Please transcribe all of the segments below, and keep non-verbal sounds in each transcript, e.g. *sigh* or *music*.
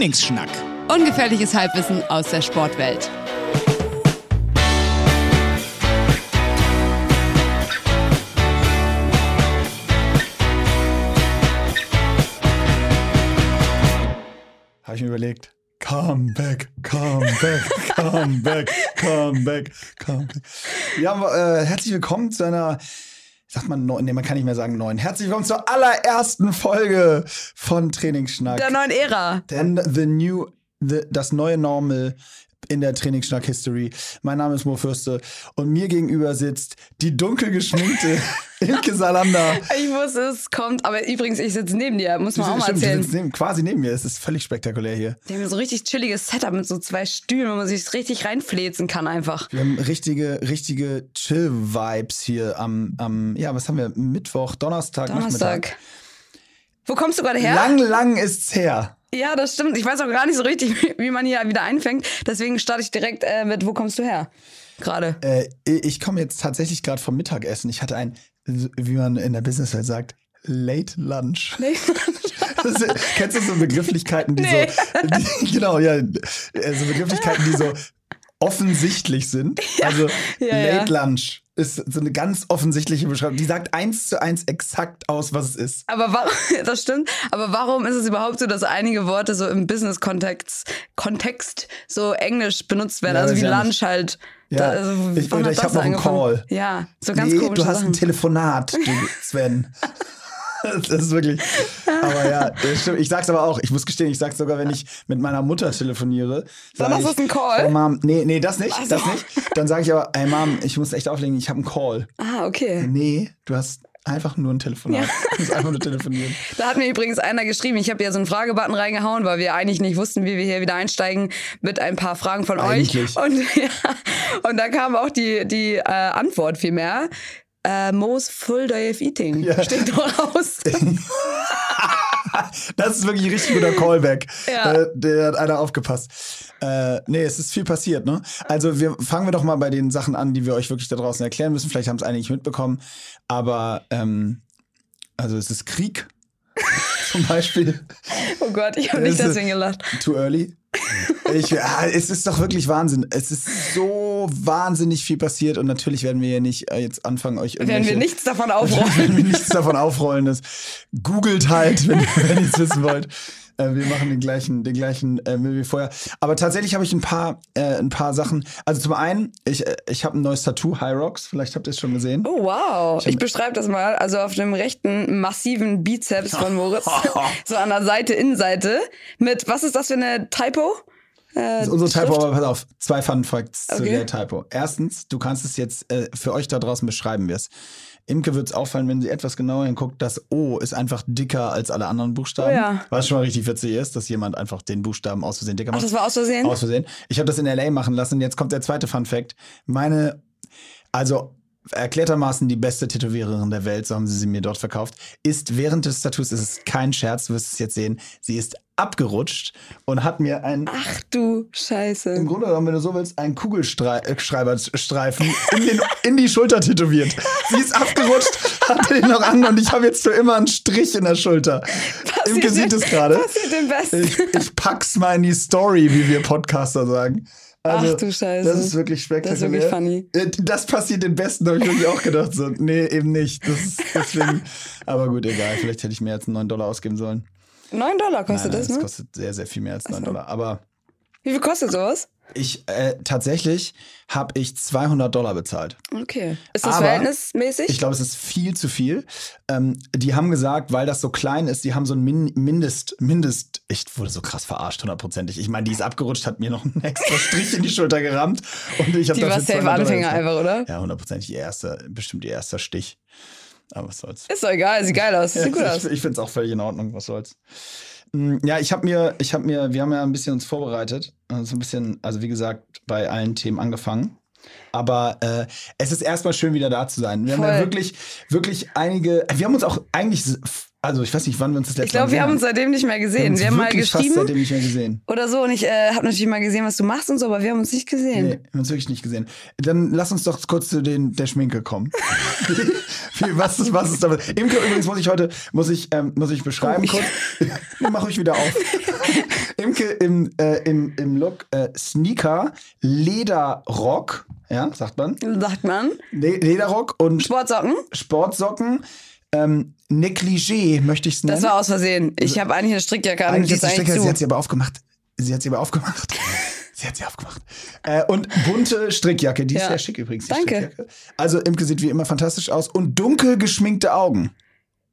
Trainingsschnack. Ungefährliches Halbwissen aus der Sportwelt. Habe ich mir überlegt. Come back, come back, come back, come back, come back. Ja, äh, herzlich willkommen zu einer, sagt man, neuen, nee, man kann nicht mehr sagen neuen. Herzlich willkommen zur allerersten Folge von Trainingsschnack. Der neuen Ära. Denn the new, the, das neue Normal in der Trainingsschnack-History. Mein Name ist Mo Fürste und mir gegenüber sitzt die dunkel geschminkte *laughs* Ilke Salander. Ich wusste, es kommt, aber übrigens, ich sitze neben dir, muss man auch mal Stimmt, du erzählen. sitzt neben, quasi neben mir. Es ist völlig spektakulär hier. Die haben so richtig chilliges Setup mit so zwei Stühlen, wo man sich richtig reinfläzen kann einfach. Wir haben richtige, richtige Chill-Vibes hier am, am, ja, was haben wir? Mittwoch, Donnerstag, Donnerstag. Nachmittag. Wo kommst du gerade her? Lang, lang ist's her. Ja, das stimmt. Ich weiß auch gar nicht so richtig, *laughs* wie- man hier wieder einfängt. Deswegen starte ich direkt äh, mit, wo kommst du her? Gerade. Äh, ich komme jetzt tatsächlich gerade vom Mittagessen. Ich hatte ein, wie man in der Businesswelt sagt, *laughs* Late Lunch. Das ist, kennst du so Begrifflichkeiten, die Nee. so, die, genau, ja, so Begrifflichkeiten, die so *laughs* offensichtlich sind. also ja, Late ja. Lunch ist so eine ganz offensichtliche Beschreibung. Die sagt eins zu eins exakt aus, was es ist. Aber warum, *laughs* das stimmt. Aber warum ist es überhaupt so, dass einige Worte so im Business-Kontext Kontext so englisch benutzt werden? Ja, also wie ja Lunch halt. Ja, Da, also, ich- oder ich das hab noch einen angefangen? Call. Ja, so ganz nee, du hast Sachen. ein Telefonat, du Sven. *laughs* *laughs* Das ist wirklich. Aber ja, stimmt. Ich sag's aber auch. Ich muss gestehen, ich sag's sogar, wenn ich mit meiner Mutter telefoniere. Dann hast du ein Call? Oh Mom, nee, nee, das nicht. Ach so. Das nicht. Dann sage ich aber, ey Mom, ich muss echt auflegen, ich habe einen Call. Ah, okay. Nee, du hast einfach nur ein Telefonat. Du musst einfach nur telefonieren. *laughs* Da hat mir übrigens einer geschrieben, ich habe ja so einen Fragebutton reingehauen, weil wir eigentlich nicht wussten, wie wir hier wieder einsteigen mit ein paar Fragen von Eigentlich. euch. Und, *laughs* ja, und da kam auch die, die äh, Antwort vielmehr. Äh, Mo's Full Day of Eating. Ja. Steht doch raus. *laughs* Das ist wirklich ein richtig guter Callback. Ja. Äh, der hat einer aufgepasst. Äh, nee, es ist viel passiert, ne? Also wir fangen wir doch mal bei den Sachen an, die wir euch wirklich da draußen erklären müssen. Vielleicht haben es einige nicht mitbekommen. Aber ähm, also es ist Krieg. *laughs* Zum Beispiel. Oh Gott, ich habe nicht deswegen gelacht. Too early. Ich, ja, es ist doch wirklich Wahnsinn. Es ist so wahnsinnig viel passiert und natürlich werden wir hier nicht äh, jetzt anfangen, euch Werden irgendwelche... wir nichts davon aufräumen. *laughs* werden wir nichts davon aufrollen. Das googelt halt, wenn, wenn ihr es wissen wollt. Äh, wir machen den gleichen, den gleichen äh, Müll wie vorher. Aber tatsächlich habe ich ein paar, äh, ein paar Sachen. Also zum einen, ich, äh, ich habe ein neues Tattoo, High Rocks. Vielleicht habt ihr es schon gesehen. Oh, wow. Ich beschreibe das mal. Also auf dem rechten massiven Bizeps von Moritz. *laughs* so an der Seite, Innenseite. Mit, was ist das für eine Typo? Das ist unsere Typo, aber pass auf, zwei Fun Facts zu Okay. der Typo. Erstens, du kannst es jetzt äh, für euch da draußen beschreiben, wie es. Imke wird es auffallen, wenn sie etwas genauer hinguckt, das O ist einfach dicker als alle anderen Buchstaben. Oh ja. Was schon mal richtig witzig ist, dass jemand einfach den Buchstaben aus Versehen dicker Ach, macht. das war aus Versehen? Aus Versehen. Ich habe das in LA machen lassen. Jetzt kommt der zweite Fun Fact. Meine, also erklärtermaßen die beste Tätowiererin der Welt, so haben sie sie mir dort verkauft, ist während des Tattoos, es ist kein Scherz, du wirst es jetzt sehen, sie ist abgerutscht und hat mir ein, Ach du Scheiße. im Grunde genommen, wenn du so willst, einen Kugelschreiberstreifen in, den, in die Schulter tätowiert. Sie ist abgerutscht, hatte den noch an und ich habe jetzt für immer einen Strich in der Schulter. Imke sieht es gerade. Passiert dem Besten. Ich, ich pack's mal in die Story, wie wir Podcaster sagen. Also, Ach du Scheiße. Das ist wirklich spektakulär. Das ist wirklich funny. Äh, Das passiert den Besten, habe ich wirklich auch gedacht. So, nee, eben nicht. Das ist *laughs* deswegen. Aber gut, egal. Vielleicht hätte ich mehr als 9 Dollar ausgeben sollen. 9 Dollar kostet Nein, nein, das, ne? kostet sehr, sehr viel mehr als 9 Dollar. Aber Wie viel kostet sowas? Ich, äh, tatsächlich habe ich 200 Dollar bezahlt. Okay. Ist das Aber verhältnismäßig? Ich glaube, es ist viel zu viel. Ähm, die haben gesagt, weil das so klein ist, die haben so ein Min Mindest, Mindest, ich wurde so krass verarscht, hundertprozentig. Ich meine, die ist abgerutscht, hat mir noch einen extra Strich in die Schulter gerammt. Und ich Die war safe 200 Dollar Anfänger einfach, oder? Ja, hundertprozentig ihr erster, bestimmt ihr erster Stich. Aber was soll's. Ist doch egal, sieht geil aus. Sieht gut aus. ich ich finde es auch völlig in Ordnung, was soll's. Mm, Ja, ich habe mir, ich habe mir, wir haben ja ein bisschen uns vorbereitet, äh, so ein bisschen, also wie gesagt, bei allen Themen angefangen. Aber äh, es ist erstmal schön, wieder da zu sein. Wir haben ja Voll. wirklich, wirklich einige, wir haben uns auch eigentlich, also ich weiß nicht, wann wir uns das letzte Ich glaube, Mal wir haben uns seitdem nicht mehr gesehen. Wir haben mal geschrieben seitdem nicht mehr gesehen. oder so und ich äh, habe natürlich mal gesehen, was du machst und so, aber wir haben uns nicht gesehen. Nee, wir haben uns wirklich nicht gesehen. Dann lass uns doch kurz zu den, der Schminke kommen. *laughs* Was ist, was ist damit? Imke, übrigens muss ich heute, muss ich, ähm, muss ich beschreiben Oh, ich- kurz. *laughs* Mach ich wieder auf. *laughs* Imke im, äh, im, im Look äh, Sneaker, Lederrock, ja, sagt man. Sagt man. Le Lederrock und Sportsocken. Sportsocken. Ähm, Negligé möchte ich es nennen. Das war aus Versehen. Ich habe eigentlich eine Strickjacke an. Eigentlich ist eigentlich Strickjacke, sie hat sie aber aufgemacht. Sie hat sie aber aufgemacht. *laughs* sie hat sie aufgemacht. Äh, und bunte Strickjacke, die ist Ja. sehr schick übrigens. Die Danke. Strickjacke. Also Imke sieht wie immer fantastisch aus und dunkel geschminkte Augen.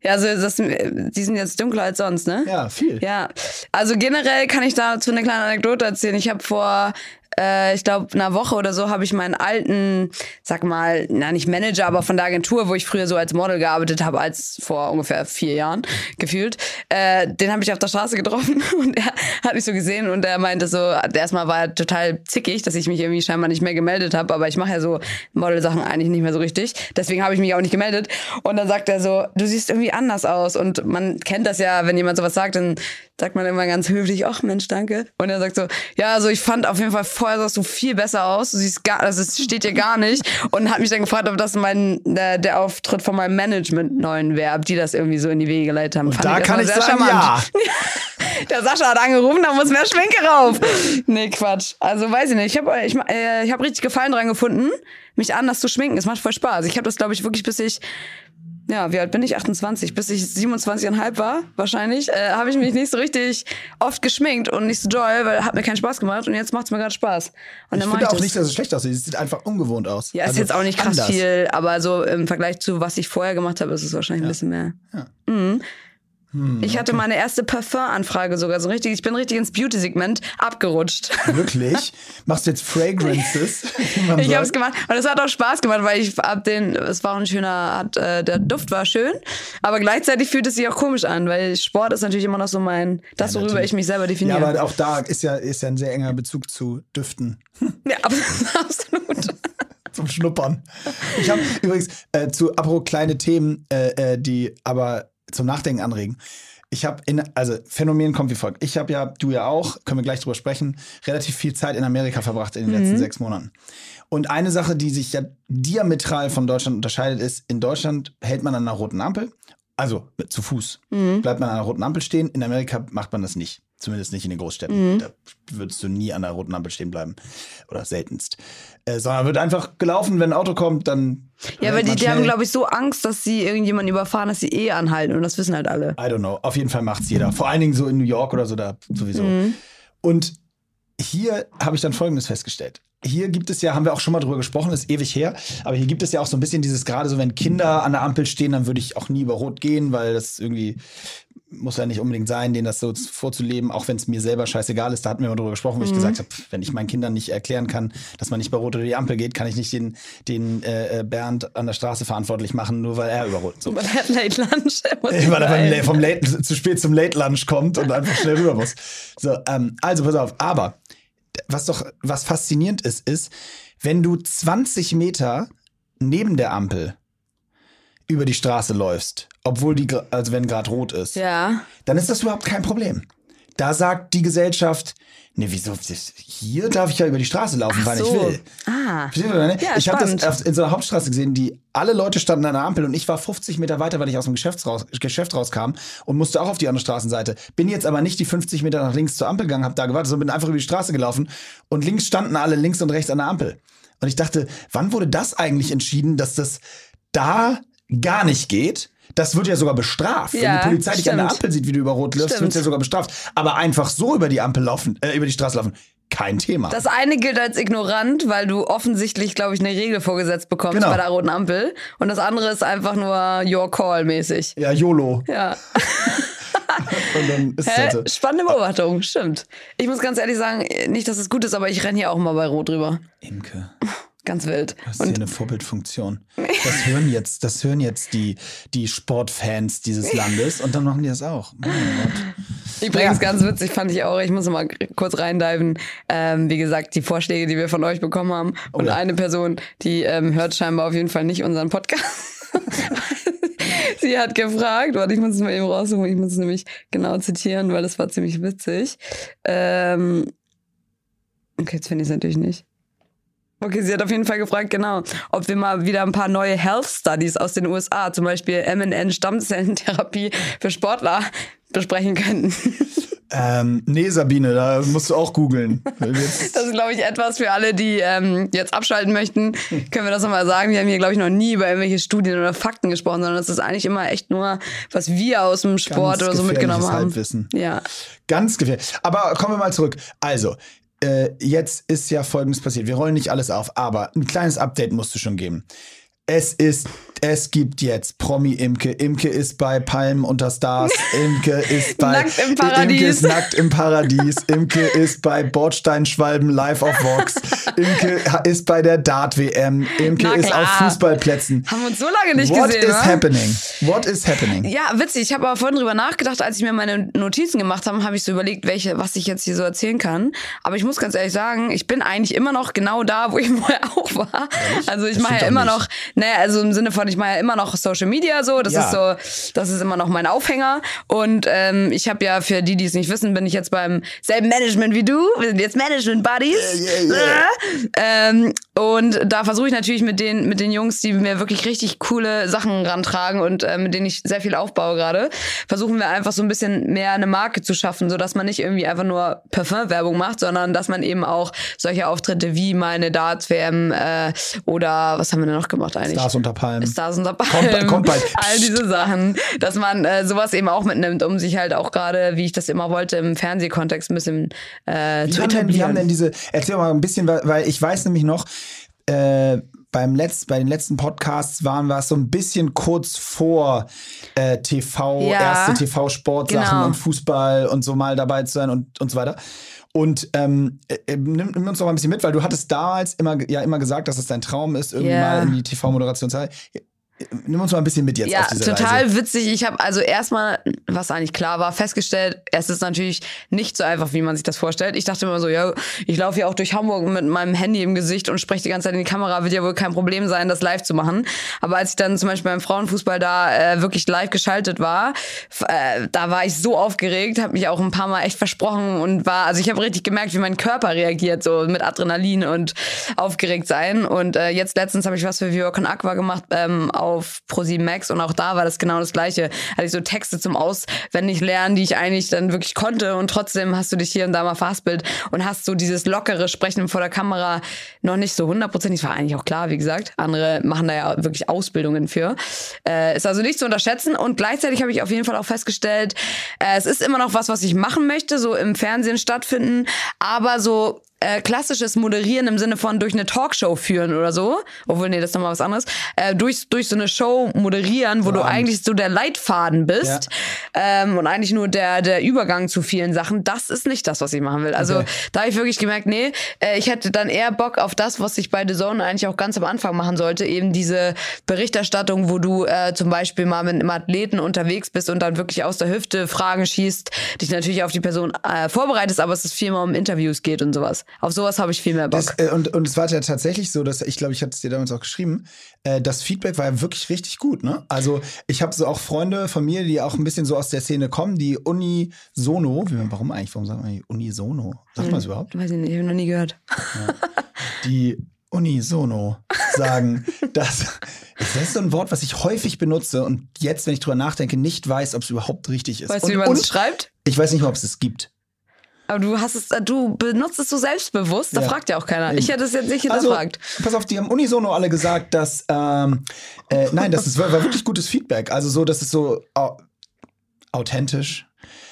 Ja, also das, die sind jetzt dunkler als sonst, ne? Ja, viel. Ja, also generell kann ich dazu eine kleine Anekdote erzählen. Ich habe vor, äh, ich glaube, einer Woche oder so habe ich meinen alten, sag mal, na nicht Manager, aber von der Agentur, wo ich früher so als Model gearbeitet habe, als vor ungefähr vier Jahren gefühlt, äh, den habe ich auf der Straße getroffen *laughs* und er hat mich so gesehen und er meinte so, erstmal war er total zickig, dass ich mich irgendwie scheinbar nicht mehr gemeldet habe, aber ich mache ja so Model-Sachen eigentlich nicht mehr so richtig. Deswegen habe ich mich auch nicht gemeldet. Und dann sagt er so, du siehst irgendwie anders aus. Und man kennt das ja, wenn jemand sowas sagt, dann sagt man immer ganz höflich, ach Mensch, danke. Und er sagt so, ja, also ich fand auf jeden Fall vorher sahst du viel besser aus. Du siehst gar, also es steht dir gar nicht. Und hat mich dann gefragt, ob das mein, der, der Auftritt von meinem Management neuen wäre, ob die das irgendwie so in die Wege geleitet haben. Und Fand da kann erstmal ich sagen, ja. *laughs* der Sascha hat angerufen, da muss mehr Schminke rauf. Nee, Quatsch. Also weiß ich nicht. Ich habe ich, äh, ich hab richtig Gefallen dran gefunden, mich anders zu schminken. Es macht voll Spaß. Ich habe das, glaube ich, wirklich bis ich, ja, wie alt bin ich? 28. Bis ich 27,5 war, wahrscheinlich, äh, habe ich mich nicht so richtig oft geschminkt und nicht so doll, weil hat mir keinen Spaß gemacht und jetzt macht es mir gerade Spaß. Und Ich finde auch das. nicht, dass es schlecht aussieht. Es sieht einfach ungewohnt aus. Ja, ist Also jetzt auch nicht krass anders. viel, aber so im Vergleich zu was ich vorher gemacht habe, ist es wahrscheinlich ein bisschen mehr. Mhm. Hm, ich hatte meine erste Parfum-Anfrage sogar so richtig. Ich bin richtig ins Beauty-Segment abgerutscht. *laughs* Wirklich? Machst du jetzt Fragrances? *laughs* *laughs* Ich habe es gemacht und es hat auch Spaß gemacht, weil ich ab den, es war ein schöner, hat, äh, der Duft war schön, aber gleichzeitig fühlt es sich auch komisch an, weil Sport ist natürlich immer noch so mein, das worüber natürlich. ich mich selber Ja, definiere. aber auch da ist ja, ist ja ein sehr enger Bezug zu Düften. Ja, absolut. Zum Schnuppern. Ich habe übrigens äh, zu apropos kleine Themen, äh, äh, die aber zum Nachdenken anregen. Ich habe in, also Phänomen kommt wie folgt. Ich habe ja, du ja auch, können wir gleich drüber sprechen, relativ viel Zeit in Amerika verbracht in den Mhm. letzten sechs Monaten. Und eine Sache, die sich ja diametral von Deutschland unterscheidet, ist, in Deutschland hält man an einer roten Ampel, also zu Fuß, Mhm. bleibt man an einer roten Ampel stehen. In Amerika macht man das nicht. Zumindest nicht in den Großstädten. Mhm. Da würdest du nie an der roten Ampel stehen bleiben. Oder seltenst. Äh, sondern wird einfach gelaufen, wenn ein Auto kommt, dann. Ja, weil die, die haben, glaube ich, so Angst, dass sie irgendjemanden überfahren, dass sie eh anhalten und das wissen halt alle. I don't know. Auf jeden Fall macht's jeder. Vor allen Dingen so in New York oder so da sowieso. Mhm. Und hier habe ich dann Folgendes festgestellt. Hier gibt es ja, haben wir auch schon mal drüber gesprochen, ist ewig her, aber hier gibt es ja auch so ein bisschen dieses, gerade so, wenn Kinder an der Ampel stehen, dann würde ich auch nie über Rot gehen, weil das irgendwie muss ja nicht unbedingt sein, denen das so vorzuleben, auch wenn es mir selber scheißegal ist. Da hatten wir mal drüber gesprochen, wo ich gesagt habe, wenn ich meinen Kindern nicht erklären kann, dass man nicht bei Rot über die Ampel geht, kann ich nicht den, den äh, äh, Bernd an der Straße verantwortlich machen, nur weil er über Rot so. Weil er hat Late Lunch. *laughs* Weil er beim, vom Late, zu spät zum Late Lunch kommt und einfach schnell rüber muss. So, ähm, also pass auf. Aber was doch was faszinierend ist, ist, wenn du 20 Meter neben der Ampel über die Straße läufst, obwohl die, also wenn gerade rot ist, Ja. dann ist das überhaupt kein Problem. Da sagt die Gesellschaft, nee, wieso, hier darf ich ja über die Straße laufen, wann ich so. will. Ah. Verstehst du, ne? Ja, ich habe das in so einer Hauptstraße gesehen, die alle Leute standen an der Ampel und ich war 50 Meter weiter, weil ich aus dem Geschäft, raus, Geschäft rauskam und musste auch auf die andere Straßenseite. Bin jetzt aber nicht die 50 Meter nach links zur Ampel gegangen, habe da gewartet, sondern bin einfach über die Straße gelaufen und links standen alle links und rechts an der Ampel. Und ich dachte, wann wurde das eigentlich entschieden, dass das da gar nicht geht? Das wird ja sogar bestraft. Wenn Ja, die Polizei dich an der stimmt. Ampel sieht, wie du über Rot läufst, Stimmt. wird ja sogar bestraft. Aber einfach so über die Ampel laufen, äh, über die Straße laufen, kein Thema. Das eine gilt als ignorant, weil du offensichtlich, glaube ich, eine Regel vorgesetzt bekommst Genau. bei der roten Ampel. Und das andere ist einfach nur your call mäßig. ja, YOLO. Ja. *laughs* Und dann ist es Hä? halt. Spannende Beobachtung, stimmt. Ich muss ganz ehrlich sagen, nicht, dass es gut ist, aber ich renne hier auch mal bei Rot drüber. Imke. Ganz wild. Das ist hier eine Vorbildfunktion. Das hören jetzt, das hören jetzt die, die Sportfans dieses Landes und dann machen die das auch. Mein Gott. Übrigens, Ja. ganz witzig fand ich auch, ich muss noch mal kurz reindiven, ähm, wie gesagt, die Vorschläge, die wir von euch bekommen haben. Und ja. eine Person, die ähm, hört scheinbar auf jeden Fall nicht unseren Podcast. *laughs* Sie hat gefragt, warte, ich muss es mal eben raussuchen, ich muss es nämlich genau zitieren, weil das war ziemlich witzig. Ähm, okay, jetzt finde ich es natürlich nicht. Okay, sie hat auf jeden Fall gefragt, genau, ob wir mal wieder ein paar neue Health Studies aus den USA, zum Beispiel MNN Stammzellentherapie für Sportler, besprechen könnten. *laughs* Ähm, nee, Sabine, da musst du auch googeln. *laughs* Das ist, glaube ich, etwas für alle, die ähm, jetzt abschalten möchten. Können wir das nochmal sagen? Wir haben hier, glaube ich, noch nie über irgendwelche Studien oder Fakten gesprochen, sondern das ist eigentlich immer echt nur, was wir aus dem Sport Ganz oder so mitgenommen haben. Halbwissen. Ja. Ganz gefährlich. Aber kommen wir mal zurück. Also, äh, jetzt ist ja Folgendes passiert. Wir rollen nicht alles auf, aber ein kleines Update musst du schon geben. Es ist, es gibt jetzt Promi Imke. Imke ist bei Palmen unter Stars. *laughs* Imke ist bei Nackt im Paradies. Imke ist nackt im Paradies. Imke ist bei Bordsteinschwalben live auf Vox. Imke ist bei der Dart WM. Imke ist auf Fußballplätzen. Haben wir uns so lange nicht What gesehen, is wa? happening? What is happening? Ja, witzig. Ich habe aber vorhin drüber nachgedacht, als ich mir meine Notizen gemacht habe, habe ich so überlegt, welche, was ich jetzt hier so erzählen kann. Aber ich muss ganz ehrlich sagen, ich bin eigentlich immer noch genau da, wo ich *laughs* vorher auch war. Also ich mache ja immer nicht. noch, naja, also im Sinne von, ich mache ja immer noch Social Media so. Das Ja. ist so, das ist immer noch mein Aufhänger. Und ähm, ich habe ja für die, die es nicht wissen, bin ich jetzt beim selben Management wie du. Wir sind jetzt Management Buddies. Yeah, yeah, yeah. *laughs* Ähm, und da versuche ich natürlich mit den, mit den Jungs, die mir wirklich richtig coole Sachen rantragen und äh, mit denen ich sehr viel aufbaue gerade, versuchen wir einfach so ein bisschen mehr eine Marke zu schaffen, sodass man nicht irgendwie einfach nur Parfum-Werbung macht, sondern dass man eben auch solche Auftritte wie meine Darts-WM äh, oder was haben wir denn noch gemacht eigentlich? Stars unter Palmen. Stars unter Kommt- Palmen. kommt bald. *laughs* All diese Sachen, dass man äh, sowas eben auch mitnimmt, um sich halt auch gerade, wie ich das immer wollte, im Fernsehkontext ein bisschen äh, Wie zu haben, denn, etablieren. wie haben denn diese, erzähl mal ein bisschen, weil ich weiß nämlich noch, äh, beim Letz, bei den letzten Podcasts waren wir so ein bisschen kurz vor äh, TV, Ja, erste TV-Sportsachen genau. und Fußball und so mal dabei zu sein und, und so weiter. Und ähm, äh, nimm, nimm uns doch mal ein bisschen mit, weil du hattest damals immer, ja immer gesagt, dass es dein Traum ist, irgendwann Ja. mal in die TV-Moderation zu sein. Nimm uns mal ein bisschen mit jetzt Ja, auf diese total Reise. witzig. Ich habe also erstmal, was eigentlich klar war, festgestellt, es ist natürlich nicht so einfach, wie man sich das vorstellt. Ich dachte immer so, ja, ich laufe ja auch durch Hamburg mit meinem Handy im Gesicht und spreche die ganze Zeit in die Kamera, wird ja wohl kein Problem sein, das live zu machen. Aber als ich dann zum Beispiel beim Frauenfußball da äh, wirklich live geschaltet war, äh, da war ich so aufgeregt, habe mich auch ein paar Mal echt versprochen und war, also ich habe richtig gemerkt, wie mein Körper reagiert, so mit Adrenalin und aufgeregt sein. Und äh, jetzt letztens habe ich was für Viva Con Aqua gemacht ähm, auf Pro7 Max und auch da war das genau das Gleiche. Hatte ich so Texte zum Auswendig lernen, die ich eigentlich dann wirklich konnte und trotzdem hast du dich hier und da mal verhaspelt und hast so dieses lockere Sprechen vor der Kamera noch nicht so hundertprozentig. War eigentlich auch klar, wie gesagt. Andere machen da ja wirklich Ausbildungen für. Äh, ist also nicht zu unterschätzen und gleichzeitig habe ich auf jeden Fall auch festgestellt, äh, es ist immer noch was, was ich machen möchte, so im Fernsehen stattfinden, aber so äh, klassisches Moderieren im Sinne von durch eine Talkshow führen oder so, obwohl, nee, das ist nochmal was anderes, äh, durch, durch so eine Show moderieren, wo du Abend. eigentlich so der Leitfaden bist ähm, und eigentlich nur der, der Übergang zu vielen Sachen, das ist nicht das, was ich machen will. Also Okay. da habe ich wirklich gemerkt, nee, äh, ich hätte dann eher Bock auf das, was ich bei The Zone eigentlich auch ganz am Anfang machen sollte, eben diese Berichterstattung, wo du äh, zum Beispiel mal mit einem Athleten unterwegs bist und dann wirklich aus der Hüfte Fragen schießt, dich natürlich auf die Person äh, vorbereitest, aber es ist viel mehr um Interviews geht und sowas. Auf sowas habe ich viel mehr Bock. Das, äh, und, und es war ja tatsächlich so, dass ich glaube, ich hatte es dir damals auch geschrieben, äh, das Feedback war ja wirklich richtig gut. Ne? Also ich habe so auch Freunde von mir, die auch ein bisschen so aus der Szene kommen, die Unisono, wie, warum eigentlich, warum sagt man Unisono? Sagt man es überhaupt? Weiß ich nicht, ich habe noch nie gehört. Die Unisono sagen, *laughs* dass das ist so ein Wort, was ich häufig benutze und jetzt, wenn ich drüber nachdenke, nicht weiß, ob es überhaupt richtig ist. Weißt du, wie man es schreibt? ich weiß nicht mal, ob es es gibt. Aber du hast es, äh, du benutzt es so selbstbewusst, da Ja. fragt ja auch keiner. Ich hätte es jetzt nicht Also, hinterfragt. pass auf, die haben unisono alle gesagt, dass, ähm, äh, nein, das ist, war, war wirklich gutes Feedback. Also so, das ist so au authentisch.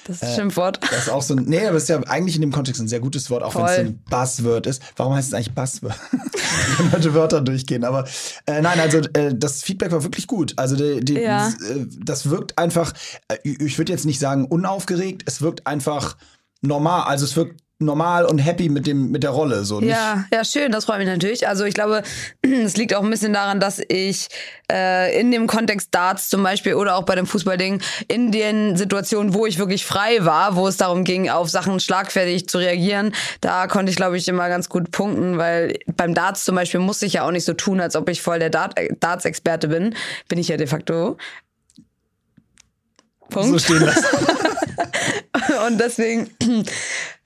das ist ein Schimpfwort. Das ist auch so ein, nee, aber es ist ja eigentlich in dem Kontext ein sehr gutes Wort, auch wenn es ein Buzzword ist. Warum heißt es eigentlich Buzzword? *laughs* Wenn heute Wörter durchgehen. Aber äh, nein, also äh, das Feedback war wirklich gut. Also die, die, Ja. äh, das wirkt einfach, äh, ich würde jetzt nicht sagen unaufgeregt, es wirkt einfach normal. Also es wirkt normal und happy mit dem mit der Rolle so nicht Ja, ja, schön, das freut mich natürlich. Also ich glaube, *clears throat* es liegt auch ein bisschen daran, dass ich äh, in dem Kontext Darts zum Beispiel oder auch bei dem Fußballding in den Situationen, wo ich wirklich frei war, wo es darum ging, auf Sachen schlagfertig zu reagieren, da konnte ich, glaube ich, immer ganz gut punkten, weil beim Darts zum Beispiel muss ich ja auch nicht so tun, als ob ich voll der Dart Darts-Experte bin. Bin ich ja de facto. Punkt. so stehen lassen. *laughs* Und deswegen *clears throat*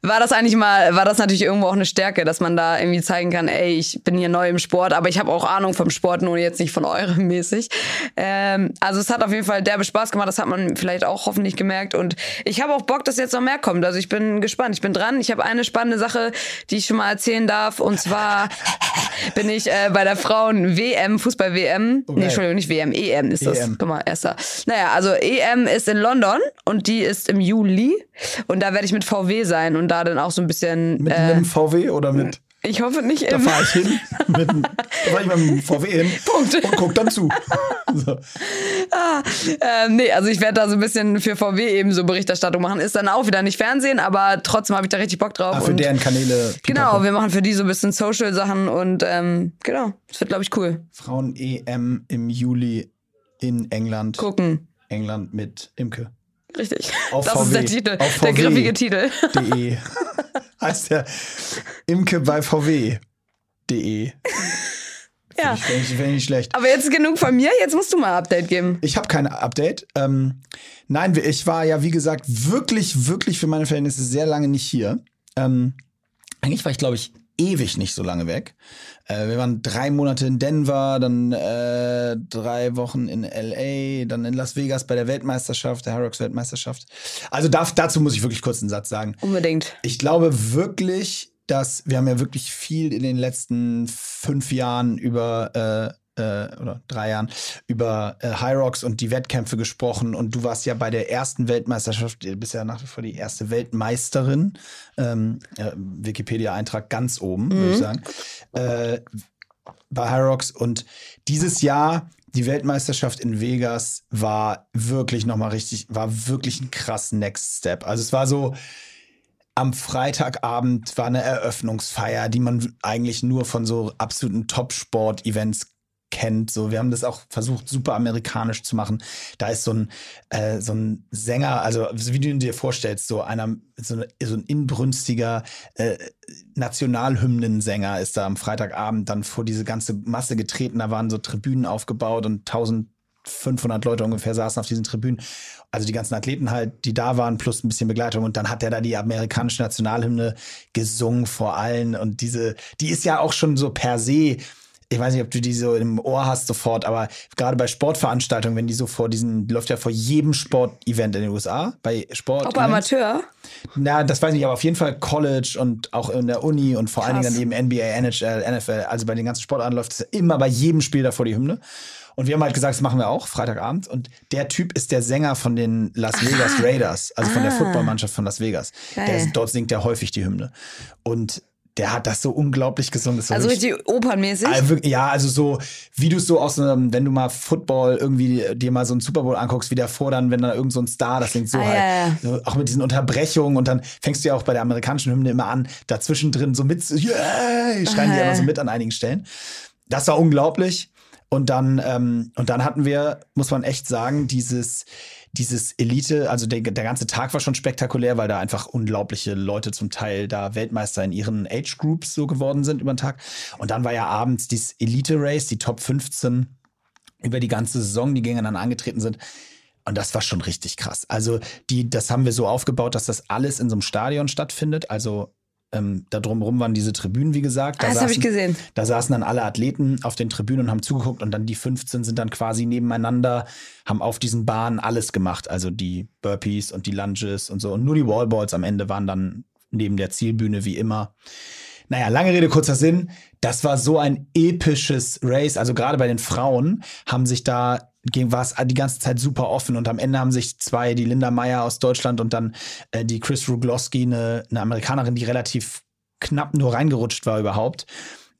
war das eigentlich mal, war das natürlich irgendwo auch eine Stärke, dass man da irgendwie zeigen kann, ey, ich bin hier neu im Sport, aber ich habe auch Ahnung vom Sport, nur jetzt nicht von eurem *laughs* mäßig. Ähm, also es hat auf jeden Fall derbe Spaß gemacht, das hat man vielleicht auch hoffentlich gemerkt und ich habe auch Bock, dass jetzt noch mehr kommt. Also ich bin gespannt, ich bin dran. Ich habe eine spannende Sache, die ich schon mal erzählen darf und zwar *laughs* bin ich äh, bei der Frauen-WM, Fußball-WM, Okay. nee, Entschuldigung, nicht WM, EM ist das. EM. Guck mal, erster. Naja, also EM ist in London und die ist im Juli und da werde ich mit VW sein und da dann auch so ein bisschen. Mit äh, einem VW oder mit. ich hoffe nicht Da im. fahre ich hin. *laughs* Mit, da fahre ich mit dem VW hin. Punkt. Und guck dann zu. *laughs* So. Ähm, nee, also ich werde da so ein bisschen für VW eben so Berichterstattung machen. Ist dann auch wieder nicht Fernsehen, aber trotzdem habe ich da richtig Bock drauf. Ah, für und deren Kanäle. genau, Pipapo. wir machen für die so ein bisschen Social-Sachen und ähm, genau, das wird, glaube ich, cool. Frauen-EM im Juli in England. Gucken. England mit Imke. Richtig. Auf das VW. ist der Titel, Auf der VW. griffige Titel. De. *laughs* heißt der Imke bei VW. De. Ja. Finde ich, find ich nicht schlecht. Aber jetzt genug von mir, jetzt musst du mal ein Update geben. Ich habe keine Update. Ähm, nein, ich war ja, wie gesagt, wirklich, wirklich für meine Verhältnisse sehr lange nicht hier. Ähm, eigentlich war ich, glaube ich, ewig nicht so lange weg. Äh, wir waren drei Monate in Denver, dann äh, drei Wochen in LA, dann in Las Vegas bei der Weltmeisterschaft, der Hyrox Weltmeisterschaft. Also darf, dazu muss ich wirklich kurz einen Satz sagen. Unbedingt. Ich glaube wirklich, dass wir haben ja wirklich viel in den letzten fünf Jahren über äh, äh, oder drei Jahren über äh, High Rocks und die Wettkämpfe gesprochen und du warst ja bei der ersten Weltmeisterschaft, du bist ja nach wie vor die erste Weltmeisterin. Ähm, äh, Wikipedia-Eintrag ganz oben, würde ich sagen. Äh, bei High Rocks und dieses Jahr die Weltmeisterschaft in Vegas war wirklich nochmal richtig, war wirklich ein krass Next Step. Also es war so, am Freitagabend war eine Eröffnungsfeier, die man eigentlich nur von so absoluten Top-Sport-Events kennt. So, wir haben das auch versucht, super amerikanisch zu machen. Da ist so ein, äh, so ein Sänger, also wie du dir vorstellst, so einer, so, eine, so ein inbrünstiger äh, Nationalhymnensänger ist da am Freitagabend dann vor diese ganze Masse getreten. Da waren so Tribünen aufgebaut und 1500 Leute ungefähr saßen auf diesen Tribünen. Also die ganzen Athleten halt, die da waren, plus ein bisschen Begleitung. Und dann hat er da die amerikanische Nationalhymne gesungen vor allen. Und diese, die ist ja auch schon so per se ich weiß nicht, ob du die so im Ohr hast sofort, aber gerade bei Sportveranstaltungen, wenn die so vor diesen, die läuft ja vor jedem Sportevent in den USA, bei Sport. Auch bei Amateur. Na, das weiß ich nicht, aber auf jeden Fall College und auch in der Uni und vor allen Krass. Dingen dann eben NBA, NHL, NFL, also bei den ganzen Sportarten läuft es immer bei jedem Spiel davor die Hymne. Und wir haben halt gesagt, das machen wir auch, Freitagabend. Und der Typ ist der Sänger von den Las Vegas Raiders, also von der Ah. Footballmannschaft von Las Vegas. Der dort singt er häufig die Hymne. Und der hat das so unglaublich gesungen. War Also wirklich- richtig opernmäßig. Ja, also so, wie du es so aus einem, wenn du mal Football irgendwie dir mal so einen Super Bowl anguckst, wie davor dann, wenn da irgend so ein Star, das singt so Ah, halt, ja, ja. Auch mit diesen Unterbrechungen und dann fängst du ja auch bei der amerikanischen Hymne immer an, dazwischen drin so mit, yeah, schreien die Ah, immer so mit an einigen Stellen. Das war unglaublich. Und dann, ähm, und dann hatten wir, muss man echt sagen, dieses, dieses Elite, also der, der ganze Tag war schon spektakulär, weil da einfach unglaubliche Leute zum Teil da Weltmeister in ihren Age Groups so geworden sind über den Tag. Und dann war ja abends dieses Elite Race, die Top 15 über die ganze Saison, die gegeneinander angetreten sind. Und das war schon richtig krass. Also, die, das haben wir so aufgebaut, dass das alles in so einem Stadion stattfindet. Also, ähm, da drumherum waren diese Tribünen, wie gesagt. Da Ah, das habe ich gesehen. da saßen dann alle Athleten auf den Tribünen und haben zugeguckt und dann die 15 sind dann quasi nebeneinander, haben auf diesen Bahnen alles gemacht. Also die Burpees und die Lunges und so. Und nur die Wallballs am Ende waren dann neben der Zielbühne wie immer. Naja, lange Rede, kurzer Sinn. Das war so ein episches Race. Also gerade bei den Frauen haben sich da war es die ganze Zeit super offen und am Ende haben sich zwei, die Linda Meyer aus Deutschland und dann äh, die Chris Ruglowski, eine, eine Amerikanerin, die relativ knapp nur reingerutscht war überhaupt,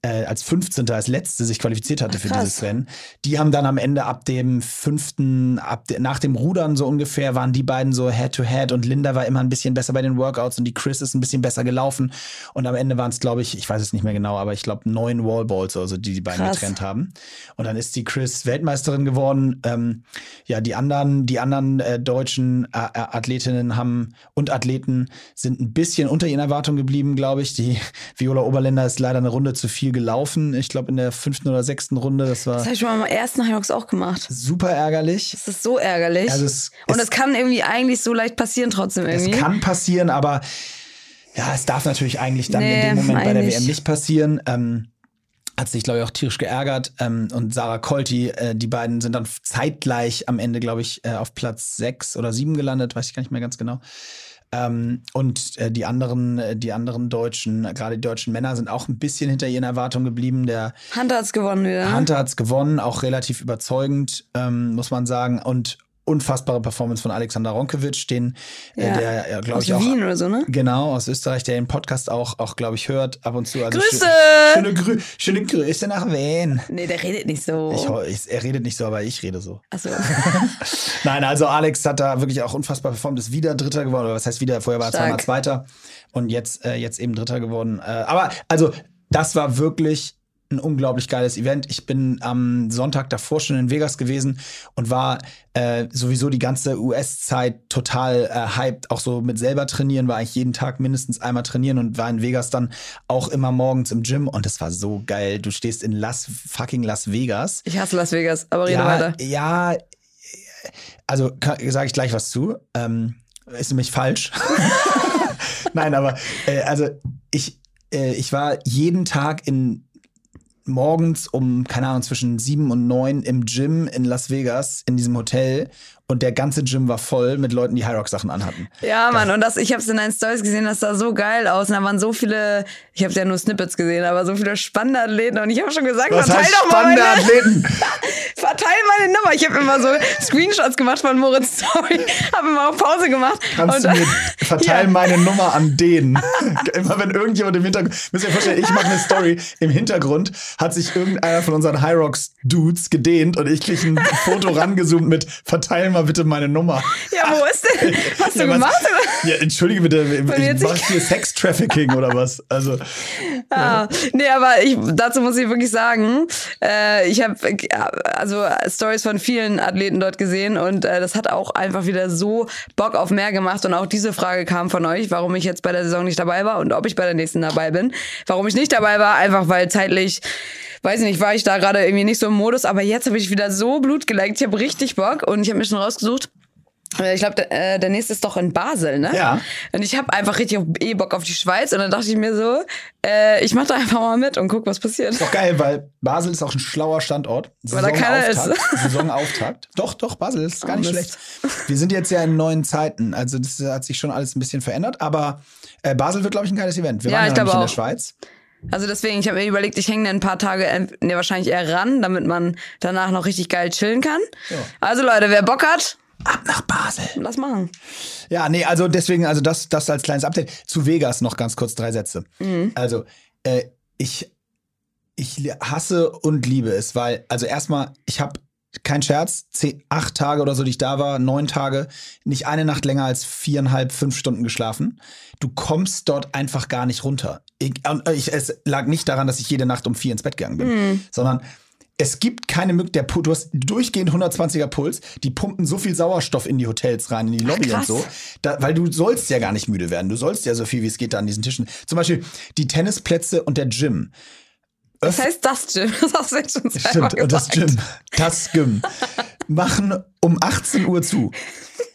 äh, als 15. als letzte sich qualifiziert hatte Ach, für dieses Rennen. Die haben dann am Ende ab dem fünften, ab de, nach dem Rudern so ungefähr, waren die beiden so Head-to-Head und Linda war immer ein bisschen besser bei den Workouts und die Chris ist ein bisschen besser gelaufen. Und am Ende waren es, glaube ich, ich weiß es nicht mehr genau, aber ich glaube neun Wallballs, also die die beiden Krass. getrennt haben. Und dann ist die Chris Weltmeisterin geworden. Ähm, ja, die anderen, die anderen äh, deutschen äh, äh, Athletinnen haben und Athleten sind ein bisschen unter ihren Erwartungen geblieben, glaube ich. Die *laughs* Viola Oberländer ist leider eine Runde zu viel gelaufen. Ich glaube in der fünften oder sechsten Runde. Das war Das habe ich schon mal im ersten Hinox auch gemacht. super ärgerlich. Das ist so ärgerlich. Also es- Und es- es kann irgendwie eigentlich so leicht passieren trotzdem Es irgendwie. kann passieren, aber Ja, es darf natürlich eigentlich dann Nee, in dem Moment bei der. WM nicht passieren. Ähm, hat sich, glaube ich, auch tierisch geärgert. Ähm, und Sarah Colti, äh, die beiden sind dann zeitgleich am Ende, glaube ich, äh, auf Platz sechs oder sieben gelandet, weiß ich gar nicht mehr ganz genau. Ähm, und äh, die anderen, äh, die anderen Deutschen, äh, gerade die deutschen Männer, sind auch ein bisschen hinter ihren Erwartungen geblieben. Der Hunter hat's gewonnen wieder. Hunter hat's gewonnen, auch relativ überzeugend, ähm, muss man sagen. Und unfassbare Performance von Alexander Ronkewitsch, den, äh, Ja. der, glaube ich, auch Wien oder so, ne? Genau, aus Österreich, der den Podcast auch, auch glaube ich, hört ab und zu. Also Grüße! schö- Schöne, Grü schöne Grüße nach Wien. Nee, der redet nicht so. Ich, ich, er redet nicht so, aber ich rede so. Achso. *laughs* Nein, also Alex hat da wirklich auch unfassbar performt, ist wieder Dritter geworden, oder was heißt wieder, vorher war er zweimal Zweiter und jetzt, äh, jetzt eben Dritter geworden. Äh, aber also, das war wirklich ein unglaublich geiles Event. Ich bin am Sonntag davor schon in Vegas gewesen und war äh, sowieso die ganze US-Zeit total äh, hyped. Auch so mit selber trainieren, war eigentlich jeden Tag mindestens einmal trainieren und war in Vegas dann auch immer morgens im Gym und es war so geil. Du stehst in Las fucking Las Vegas Ich hasse Las Vegas, aber rede ja, weiter. Ja, also sage ich gleich was zu. Ähm, ist nämlich falsch. *laughs* Nein, aber äh, also ich, äh, ich war jeden Tag in morgens um, keine Ahnung, zwischen sieben und neun im Gym in Las Vegas, in diesem Hotel. Und der ganze Gym war voll mit Leuten, die High Sachen anhatten. Ja, Mann, und das, ich habe es in deinen Stories gesehen, das sah so geil aus. Und da waren so viele, ich habe ja nur Snippets gesehen, aber so viele spannende Athleten. Und ich habe schon gesagt, Was verteil doch mal spannende meine, Athleten? *laughs* verteil meine Nummer. Ich habe immer so Screenshots gemacht von Moritz *laughs* Story, habe immer auf Pause gemacht. Kannst und, du mir *laughs* verteilen Ja. meine Nummer an den? Immer wenn irgendjemand im Hintergrund, müsst ihr vorstellen, ich mache eine Story, im Hintergrund hat sich irgendeiner von unseren High Rocks Dudes gedehnt und ich kriege ein Foto rangezoomt mit verteil mal bitte meine Nummer. Ja, wo ist denn? *laughs* Hast du Ja, was- gemacht? Ja, entschuldige bitte, ich mach hier Sex-Trafficking oder was? Also, Ja. *laughs* Nee, aber ich, dazu muss ich wirklich sagen, äh, ich habe also Stories von vielen Athleten dort gesehen und äh, das hat auch einfach wieder so Bock auf mehr gemacht und auch diese Frage kam von euch, warum ich jetzt bei der Saison nicht dabei war und ob ich bei der nächsten dabei bin. Warum ich nicht dabei war, einfach weil zeitlich Weiß nicht, war ich da gerade irgendwie nicht so im Modus, aber jetzt habe ich wieder so Blut geleckt. Ich habe richtig Bock und ich habe mir schon rausgesucht. äh, Ich glaube, der, äh, der nächste ist doch in Basel, ne? Ja. Und ich habe einfach richtig eh Bock auf die Schweiz und dann dachte ich mir so, äh, ich mach da einfach mal mit und guck, was passiert. doch geil, weil Basel ist auch ein schlauer Standort. Weil da keiner ist. Saisonauftakt. Doch, doch, Basel ist gar Oh, nicht Mist. schlecht. Wir sind jetzt ja in neuen Zeiten. Also das hat sich schon alles ein bisschen verändert, aber äh, Basel wird, glaube ich, ein geiles Event. Wir Ja, waren ich ja nicht in der auch. Schweiz. Also deswegen, ich habe mir überlegt, ich hänge ein paar Tage, ne, wahrscheinlich eher ran, damit man danach noch richtig geil chillen kann. Ja. Also Leute, wer Bock hat, Ab nach Basel. lass machen. Ja, nee, also deswegen, also das, das als kleines Update. Zu Vegas noch ganz kurz drei Sätze. Mhm. Also, äh, ich, ich hasse und liebe es, weil, also erstmal, ich habe kein Scherz, zehn, acht Tage oder so, die ich da war, neun Tage, nicht eine Nacht länger als viereinhalb, fünf Stunden geschlafen. Du kommst dort einfach gar nicht runter. Ich, und ich, es lag nicht daran, dass ich jede Nacht um vier ins Bett gegangen bin, Mhm. sondern es gibt keine Möglichkeit, der du hast durchgehend 120er Puls, die pumpen so viel Sauerstoff in die Hotels rein, in die Lobby und krass. so, da, weil du sollst ja gar nicht müde werden. Du sollst ja so viel wie es geht da an diesen Tischen. Zum Beispiel die Tennisplätze und der Gym. Das heißt das Gym, *laughs* das hast du jetzt schon Stimmt, und das gesagt. Gym, das Gym, machen um 18 Uhr zu.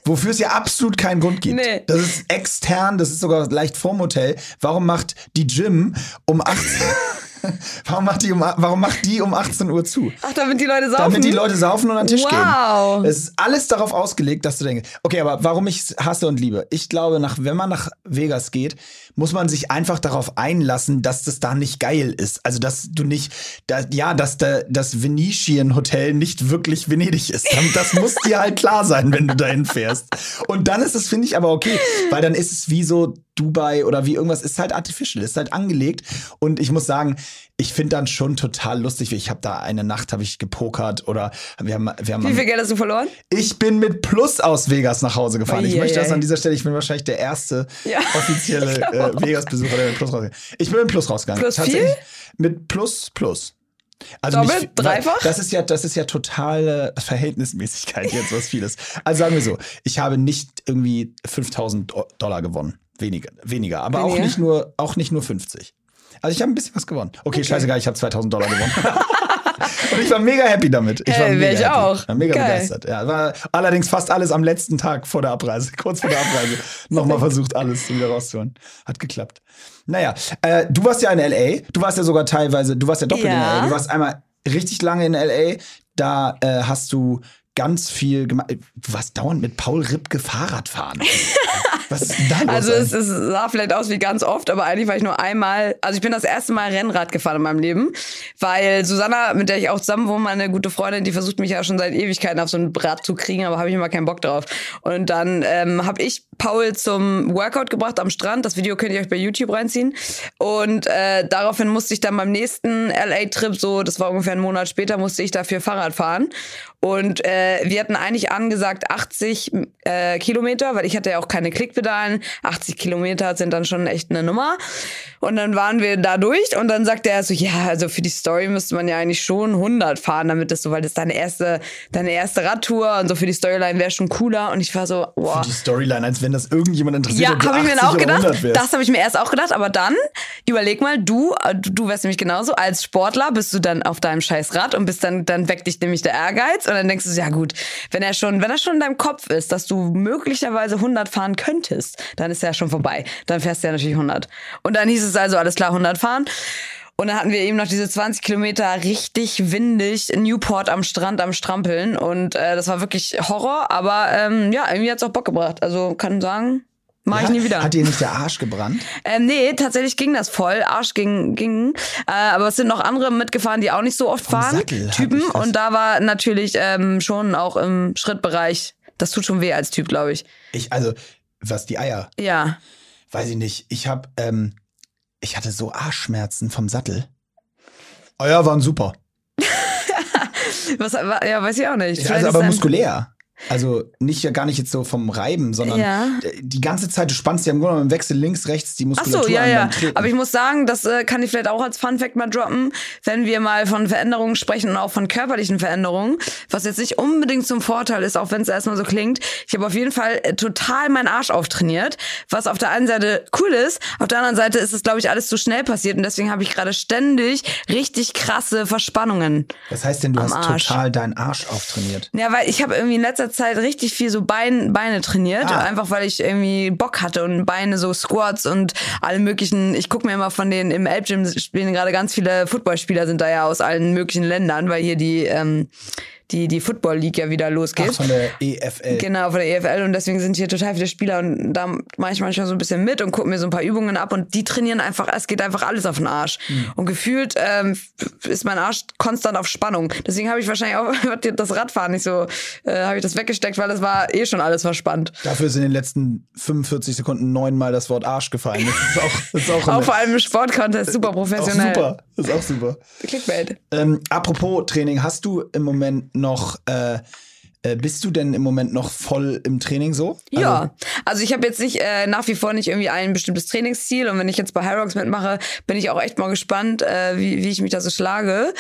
Wofür es ja absolut keinen Grund gibt. Nee. Das ist extern, das ist sogar leicht vorm Hotel. Warum macht die Gym um 18 *laughs* Warum macht, die um, warum macht die um 18 Uhr zu? Ach, damit die Leute saufen? Damit die Leute saufen und an den Tisch Wow. gehen. Es ist alles darauf ausgelegt, dass du denkst, okay, aber warum ich es hasse und liebe? Ich glaube, nach, wenn man nach Vegas geht, muss man sich einfach darauf einlassen, dass das da nicht geil ist. Also, dass du nicht, da, ja, dass da, das Venetian Hotel nicht wirklich Venedig ist. Das muss dir halt klar sein, wenn du dahin fährst. Und dann ist es, finde ich, aber okay, weil dann ist es wie so Dubai oder wie irgendwas, ist halt artificial, ist halt angelegt. Und ich muss sagen, ich finde dann schon total lustig. Ich habe da eine Nacht habe ich gepokert oder wir haben, wir haben Wie viel Geld hast du verloren? ich bin mit Plus aus Vegas nach Hause gefahren. Ich Ui, möchte ui, das an dieser Stelle, ich bin wahrscheinlich der erste Ja, offizielle *laughs* ich äh, auch. Vegas-Besucher, der mit Plus rausgegangen. Ich bin mit Plus rausgegangen. Plus viel? Tatsächlich Mit Plus, Plus. Also Doppelt? nicht, Dreifach? Das ist ja, das ist ja totale Verhältnismäßigkeit jetzt, was vieles. Also sagen wir so, ich habe nicht irgendwie 5000 Do- Dollar gewonnen. Weniger, weniger. Aber auch Weniger? nicht nur, auch nicht nur 50. Also ich habe ein bisschen was gewonnen. Okay, scheißegal, ich habe 2000 Dollar gewonnen. *laughs* Und ich war mega happy damit. Ich war Hey, mega ich happy. auch. War mega Geil. begeistert. Ja, war allerdings fast alles am letzten Tag vor der Abreise, *laughs* kurz vor der Abreise. Nochmal versucht, alles wieder rauszuholen. Hat geklappt. Naja, äh, du warst ja in L.A. Du warst ja sogar teilweise, du warst ja doppelt Ja. in L.A. Du warst einmal richtig lange in L.A. Da äh, hast du ganz viel gemacht. Du warst dauernd mit Paul Ripke Fahrrad fahren. *laughs* Was ist denn da los? Also es, es sah vielleicht aus wie ganz oft, aber eigentlich war ich nur einmal, also ich bin das erste Mal Rennrad gefahren in meinem Leben, weil Susanna, mit der ich auch zusammen wohne, meine gute Freundin, die versucht mich ja schon seit Ewigkeiten auf so ein Rad zu kriegen, aber habe ich immer keinen Bock drauf. Und dann ähm, habe ich Paul zum Workout gebracht am Strand. Das Video könnt ihr euch bei YouTube reinziehen. Und äh, daraufhin musste ich dann beim nächsten LA-Trip, so das war ungefähr einen Monat später, musste ich dafür Fahrrad fahren. Und äh, wir hatten eigentlich angesagt 80 äh, Kilometer, weil ich hatte ja auch keine Klickpedalen. 80 Kilometer sind dann schon echt eine Nummer. Und dann waren wir da durch und dann sagte er so, ja, also für die Story müsste man ja eigentlich schon 100 fahren, damit das so, weil das ist deine erste, deine erste Radtour und so für die Storyline wäre schon cooler. Und ich war so, boah. die Storyline, als wenn das irgendjemand interessiert, Ja, habe ich mir 80 dann auch gedacht. 100 wärst. Das habe ich mir erst auch gedacht. Aber dann, überleg mal, du, äh, du, wärst nämlich genauso. Als Sportler bist du dann auf deinem scheiß Rad und bist dann, dann weckt dich nämlich der Ehrgeiz. Und dann denkst du, so, ja gut, wenn er schon, wenn er schon in deinem Kopf ist, dass du möglicherweise 100 fahren könntest, dann ist er ja schon vorbei. Dann fährst du ja natürlich 100. Und dann hieß es also, alles klar, 100 fahren. Und dann hatten wir eben noch diese 20 Kilometer richtig windig in Newport am Strand am Strampeln. Und äh, das war wirklich Horror. Aber ähm, ja, irgendwie hat's auch Bock gebracht. Also kann sagen, mach ich Ja? nie wieder. Hat dir nicht der Arsch gebrannt? Ähm, nee, tatsächlich ging das voll. Arsch ging, ging. Äh, aber es sind noch andere mitgefahren, die auch nicht so oft fahren. Sattel Typen. ich. Und da war natürlich ähm, schon auch im Schrittbereich. Das tut schon weh als Typ, glaube ich. Ich, also, was die Eier, Ja. weiß ich nicht. Ich hab, ähm, ich hatte so Arschschmerzen vom Sattel. Eier waren super. *laughs* Was, wa- ja, weiß ich auch nicht. also Vielleicht aber muskulär. Also nicht ja gar nicht jetzt so vom Reiben, sondern Ja. die ganze Zeit, du spannst ja im Grunde im Wechsel links, rechts die Ach Muskulatur so, ja, an ja. Treten. Aber ich muss sagen, das äh, kann ich vielleicht auch als Fun Fact mal droppen, wenn wir mal von Veränderungen sprechen und auch von körperlichen Veränderungen, was jetzt nicht unbedingt zum Vorteil ist, auch wenn es erstmal so klingt. Ich habe auf jeden Fall äh, total meinen Arsch auftrainiert, was auf der einen Seite cool ist, auf der anderen Seite ist es, glaube ich, alles zu schnell passiert und deswegen habe ich gerade ständig richtig krasse Verspannungen. Was heißt denn, du hast Arsch. total deinen Arsch auftrainiert? Ja, weil ich habe irgendwie in letzter Zeit richtig viel so Bein, Beine trainiert, Ah. einfach weil ich irgendwie Bock hatte und Beine so Squats und alle möglichen, ich gucke mir immer von den, im Elbgym spielen gerade ganz viele Footballspieler sind da ja aus allen möglichen Ländern, weil hier die, ähm, die, die Football League ja wieder losgeht. Ach, von der EFL. Genau, von der EFL und deswegen sind hier total viele Spieler und da mache ich manchmal so ein bisschen mit und gucke mir so ein paar Übungen ab und die trainieren einfach, es geht einfach alles auf den Arsch. Hm. Und gefühlt ähm, ist mein Arsch konstant auf Spannung. Deswegen habe ich wahrscheinlich auch *laughs* das Radfahren nicht so, äh, habe ich das weggesteckt, weil es war eh schon alles verspannt. Dafür ist in den letzten 45 Sekunden neunmal das Wort Arsch gefallen. Das ist auch, das ist auch, *laughs* Auch vor allem im Sportcontest super auch professionell. super. Das ist auch super. Clickbait. Ähm, apropos Training, hast du im Moment noch, äh, äh, bist du denn im Moment noch voll im Training so? Ja, also ich habe jetzt nicht äh, nach wie vor nicht irgendwie ein bestimmtes Trainingsziel und wenn ich jetzt bei Hyrox mitmache, bin ich auch echt mal gespannt, äh, wie, wie ich mich da so schlage.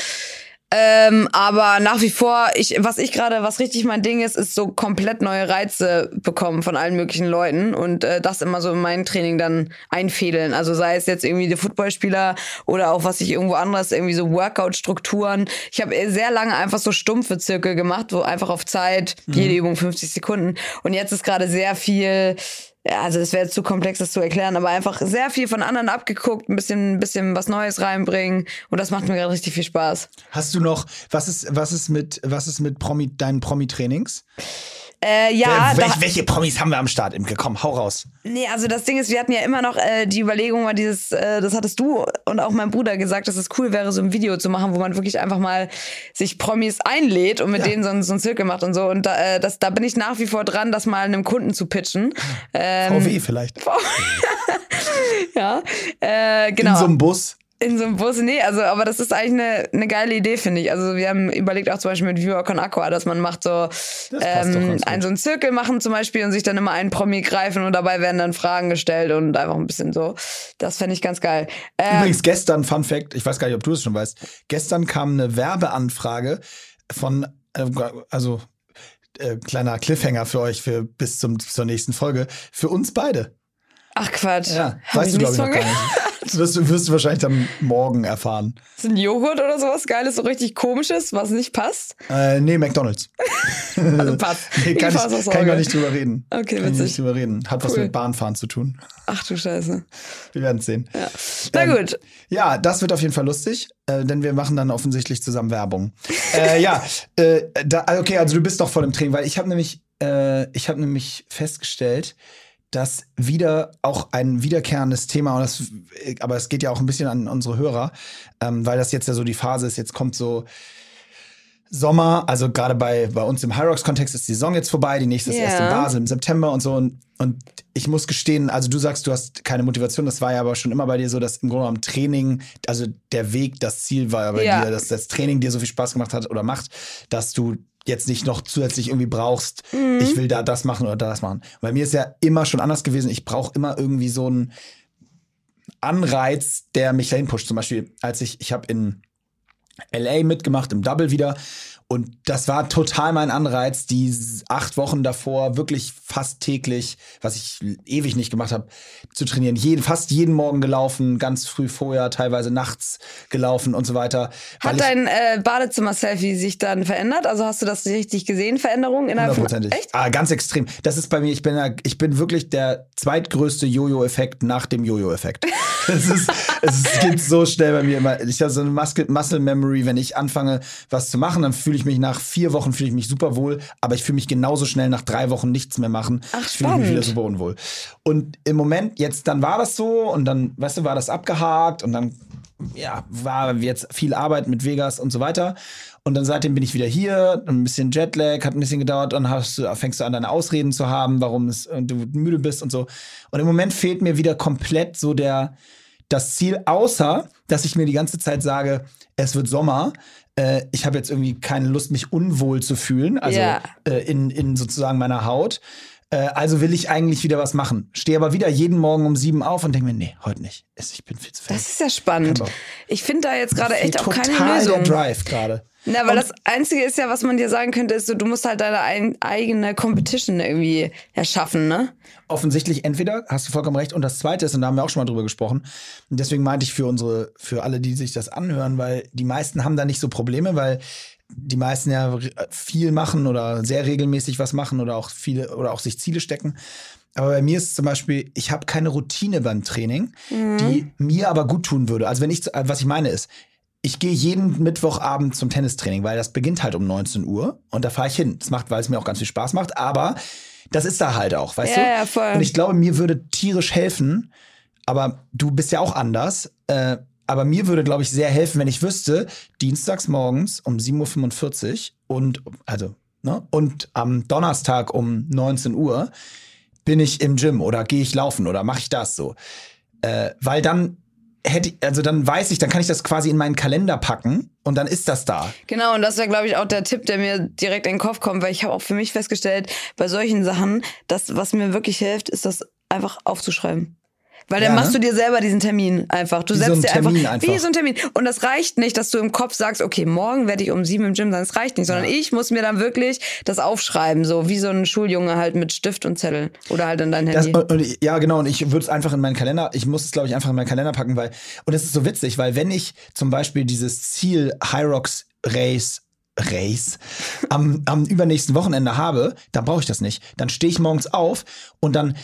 Ähm, aber nach wie vor, ich, was ich gerade, was richtig mein Ding ist, ist so komplett neue Reize bekommen von allen möglichen Leuten und äh, das immer so in mein Training dann einfädeln. Also sei es jetzt irgendwie die Footballspieler oder auch was ich irgendwo anderes, irgendwie so Workout-Strukturen. Ich habe sehr lange einfach so stumpfe Zirkel gemacht, wo einfach auf Zeit, jede Übung 50 Sekunden. Und jetzt ist gerade sehr viel ja, also das wäre zu komplex, das zu erklären, aber einfach sehr viel von anderen abgeguckt, ein bisschen, ein bisschen was Neues reinbringen und das macht mir gerade richtig viel Spaß. Hast du noch, was ist, was ist mit, was ist mit Promi, deinen Promi-Trainings? Äh, ja, Wer- welch, da, welche Promis haben wir am Start, Imke? Komm, hau raus. nee, also das Ding ist, wir hatten ja immer noch äh, die Überlegung, war dieses, äh, das hattest du und auch mein Bruder gesagt, dass es cool wäre, so ein Video zu machen, wo man wirklich einfach mal sich Promis einlädt und mit Ja. denen so, ein- so ein Zirkel macht und so. Und da, äh, das, da bin ich nach wie vor dran, das mal einem Kunden zu pitchen. Ähm, VW vielleicht. *laughs* ja, äh, genau. In so einem Bus. In so einem Bus, nee, also, aber das ist eigentlich eine, eine geile Idee, finde ich. Also, wir haben überlegt auch zum Beispiel mit Viewer Con Aqua, dass man macht so, ähm, einen, so einen Zirkel machen zum Beispiel und sich dann immer einen Promi greifen und dabei werden dann Fragen gestellt und einfach ein bisschen so. Das fände ich ganz geil. Ähm, Übrigens gestern, Fun Fact, ich weiß gar nicht, ob du es schon weißt, gestern kam eine Werbeanfrage von, äh, also äh, kleiner Cliffhanger für euch für bis zum, zur nächsten Folge, für uns beide. ach Quatsch. Ja, Hab weißt du, glaube ich, noch gar nicht. *laughs* Das wirst du, wirst du wahrscheinlich dann morgen erfahren. Ist ein Joghurt oder sowas Geiles, so richtig komisches, was nicht passt? Äh, nee, McDonalds. *laughs* Also passt. *laughs* Nee, kann, Ich ich, kann ich noch nicht drüber reden. Okay, kann ich witzig. nicht drüber reden. Hat was Cool. mit Bahnfahren zu tun. Ach du Scheiße. Wir werden es sehen. Ja. Na Ähm, gut. Ja, das wird auf jeden Fall lustig, äh, denn wir machen dann offensichtlich zusammen Werbung. *laughs* äh, ja, äh, da, okay, also du bist doch voll im Training, weil ich habe nämlich, äh, ich habe nämlich festgestellt, dass wieder auch ein wiederkehrendes Thema, und das, aber es geht ja auch ein bisschen an unsere Hörer, ähm, weil das jetzt ja so die Phase ist, jetzt kommt so Sommer, also gerade bei, bei uns im Hyrox-Kontext ist die Saison jetzt vorbei, die nächste ist erst in. Basel im September und so. Und, und ich muss gestehen, also du sagst, du hast keine Motivation, das war ja aber schon immer bei dir so, dass im Grunde genommen Training, also der Weg, das Ziel war ja bei Ja. dir, dass das Training dir so viel Spaß gemacht hat oder macht, dass du jetzt nicht noch zusätzlich irgendwie brauchst, Mhm. ich will da das machen oder das machen. Bei mir ist ja immer schon anders gewesen, ich brauche immer irgendwie so einen Anreiz, der mich dahin pusht. Zum Beispiel, als ich, ich habe in LA mitgemacht, im Double wieder. Und das war total mein Anreiz, die acht Wochen davor wirklich fast täglich, was ich ewig nicht gemacht habe, zu trainieren. Jeden, fast jeden Morgen gelaufen, ganz früh vorher, teilweise nachts gelaufen und so weiter. Hat dein äh, Badezimmer-Selfie sich dann verändert? Also hast du das richtig gesehen, Veränderungen innerhalb von... Hundertprozentig. Echt? Ah, ganz extrem. Das ist bei mir, ich bin, ich bin wirklich der zweitgrößte Jojo-Effekt nach dem Jojo-Effekt. *laughs* es, ist, es geht so schnell bei mir immer. Ich habe so eine Muscle, Muscle Memory, wenn ich anfange, was zu machen, dann fühle ich mich nach vier Wochen fühle ich mich super wohl, aber ich fühle mich genauso schnell nach drei Wochen nichts mehr machen. Ach, fühle ich mich wieder super unwohl. Und im Moment, jetzt, dann war das so und dann, weißt du, war das abgehakt und dann ja, war jetzt viel Arbeit mit Vegas und so weiter. Und dann seitdem bin ich wieder hier, ein bisschen Jetlag, hat ein bisschen gedauert, dann hast du, fängst du an, deine Ausreden zu haben, warum es, äh, du müde bist und so. Und im Moment fehlt mir wieder komplett so der, das Ziel, außer, dass ich mir die ganze Zeit sage, es wird Sommer. Äh, ich habe jetzt irgendwie keine Lust, mich unwohl zu fühlen, also Ja. äh, in, in sozusagen meiner Haut. Äh, also will ich eigentlich wieder was machen. Stehe aber wieder jeden Morgen um sieben auf und denke mir, nee, heute nicht. Ich bin viel zu fett. Das ist ja spannend. Ich finde da jetzt gerade echt auch keine Lösung. der Drive gerade. Na, weil das Einzige ist ja, was man dir sagen könnte, ist so, du musst halt deine ein, eigene Competition irgendwie erschaffen, ne? Offensichtlich entweder, hast du vollkommen recht, und das zweite ist, und da haben wir auch schon mal drüber gesprochen, und deswegen meinte ich für unsere, für alle, die sich das anhören, weil die meisten haben da nicht so Probleme, weil die meisten ja re- viel machen oder sehr regelmäßig was machen oder auch viele oder auch sich Ziele stecken. Aber bei mir ist zum Beispiel, ich habe keine Routine beim Training, die mir aber gut tun würde. Also wenn ich, äh, was ich meine ist, ich gehe jeden Mittwochabend zum Tennistraining, weil das beginnt halt um 19 Uhr und da fahre ich hin. Das macht, weil es mir auch ganz viel Spaß macht, aber das ist da halt auch, weißt Ja, du? ja, voll. Und ich glaube, mir würde tierisch helfen, aber du bist ja auch anders. Äh, aber mir würde, glaube ich, sehr helfen, wenn ich wüsste, dienstags morgens um 7.45 Uhr und also, ne, und am Donnerstag um 19 Uhr bin ich im Gym oder gehe ich laufen oder mache ich das so. Äh, weil dann hätte ich, also dann weiß ich, dann kann ich das quasi in meinen Kalender packen und dann ist das da. Genau, und das wäre, glaube ich, auch der Tipp, der mir direkt in den Kopf kommt, weil ich habe auch für mich festgestellt, bei solchen Sachen, das, was mir wirklich hilft, ist das einfach aufzuschreiben. Weil dann Ja, machst ne? du dir selber diesen Termin einfach. Du Wie so setzt ein dir einfach, Termin einfach. wie so ein Termin. Und das reicht nicht, dass du im Kopf sagst, okay, morgen werde ich um sieben im Gym sein. Das reicht nicht, sondern ich muss mir dann wirklich das aufschreiben, so wie so ein Schuljunge halt mit Stift und Zettel oder halt in dein Das, Handy. und, und, ich- ja, genau. Und ich würde es einfach in meinen Kalender, ich muss es, glaube ich, einfach in meinen Kalender packen, weil, und es ist so witzig, weil wenn ich zum Beispiel dieses Ziel Hyrox Race Race am, am übernächsten Wochenende habe, dann brauche ich das nicht. Dann stehe ich morgens auf und dann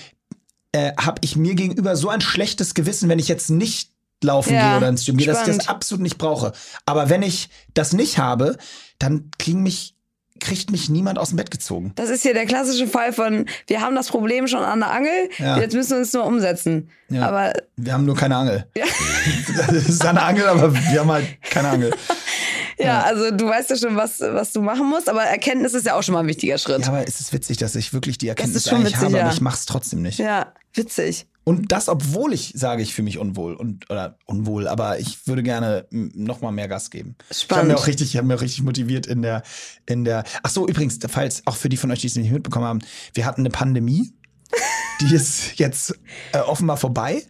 äh, habe ich mir gegenüber so ein schlechtes Gewissen, wenn ich jetzt nicht laufen Ja, gehe oder ins Gym gehe, dass ich das absolut nicht brauche. Aber wenn ich das nicht habe, dann kriegen mich, kriegt mich niemand aus dem Bett gezogen. Das ist hier der klassische Fall von, wir haben das Problem schon an der Angel, Ja. jetzt müssen wir es nur umsetzen. Ja. Aber Wir haben nur keine Angel. *laughs* Das ist eine Angel, aber wir haben halt keine Angel. *laughs* ja, also du weißt ja schon, was, was du machen musst, aber Erkenntnis ist ja auch schon mal ein wichtiger Schritt. Ja, aber es ist witzig, dass ich wirklich die Erkenntnis eigentlich witzig, habe, ja. aber ich mache es trotzdem nicht. Ja, witzig. Und das, obwohl ich sage, ich fühle mich unwohl und oder unwohl, aber ich würde gerne noch mal mehr Gas geben. Ich habe Spannend. mir auch richtig, ich habe mir auch richtig motiviert in der in der. Ach so, übrigens, falls auch für die von euch, die es nicht mitbekommen haben, wir hatten eine Pandemie, die *laughs* ist jetzt äh, offenbar vorbei.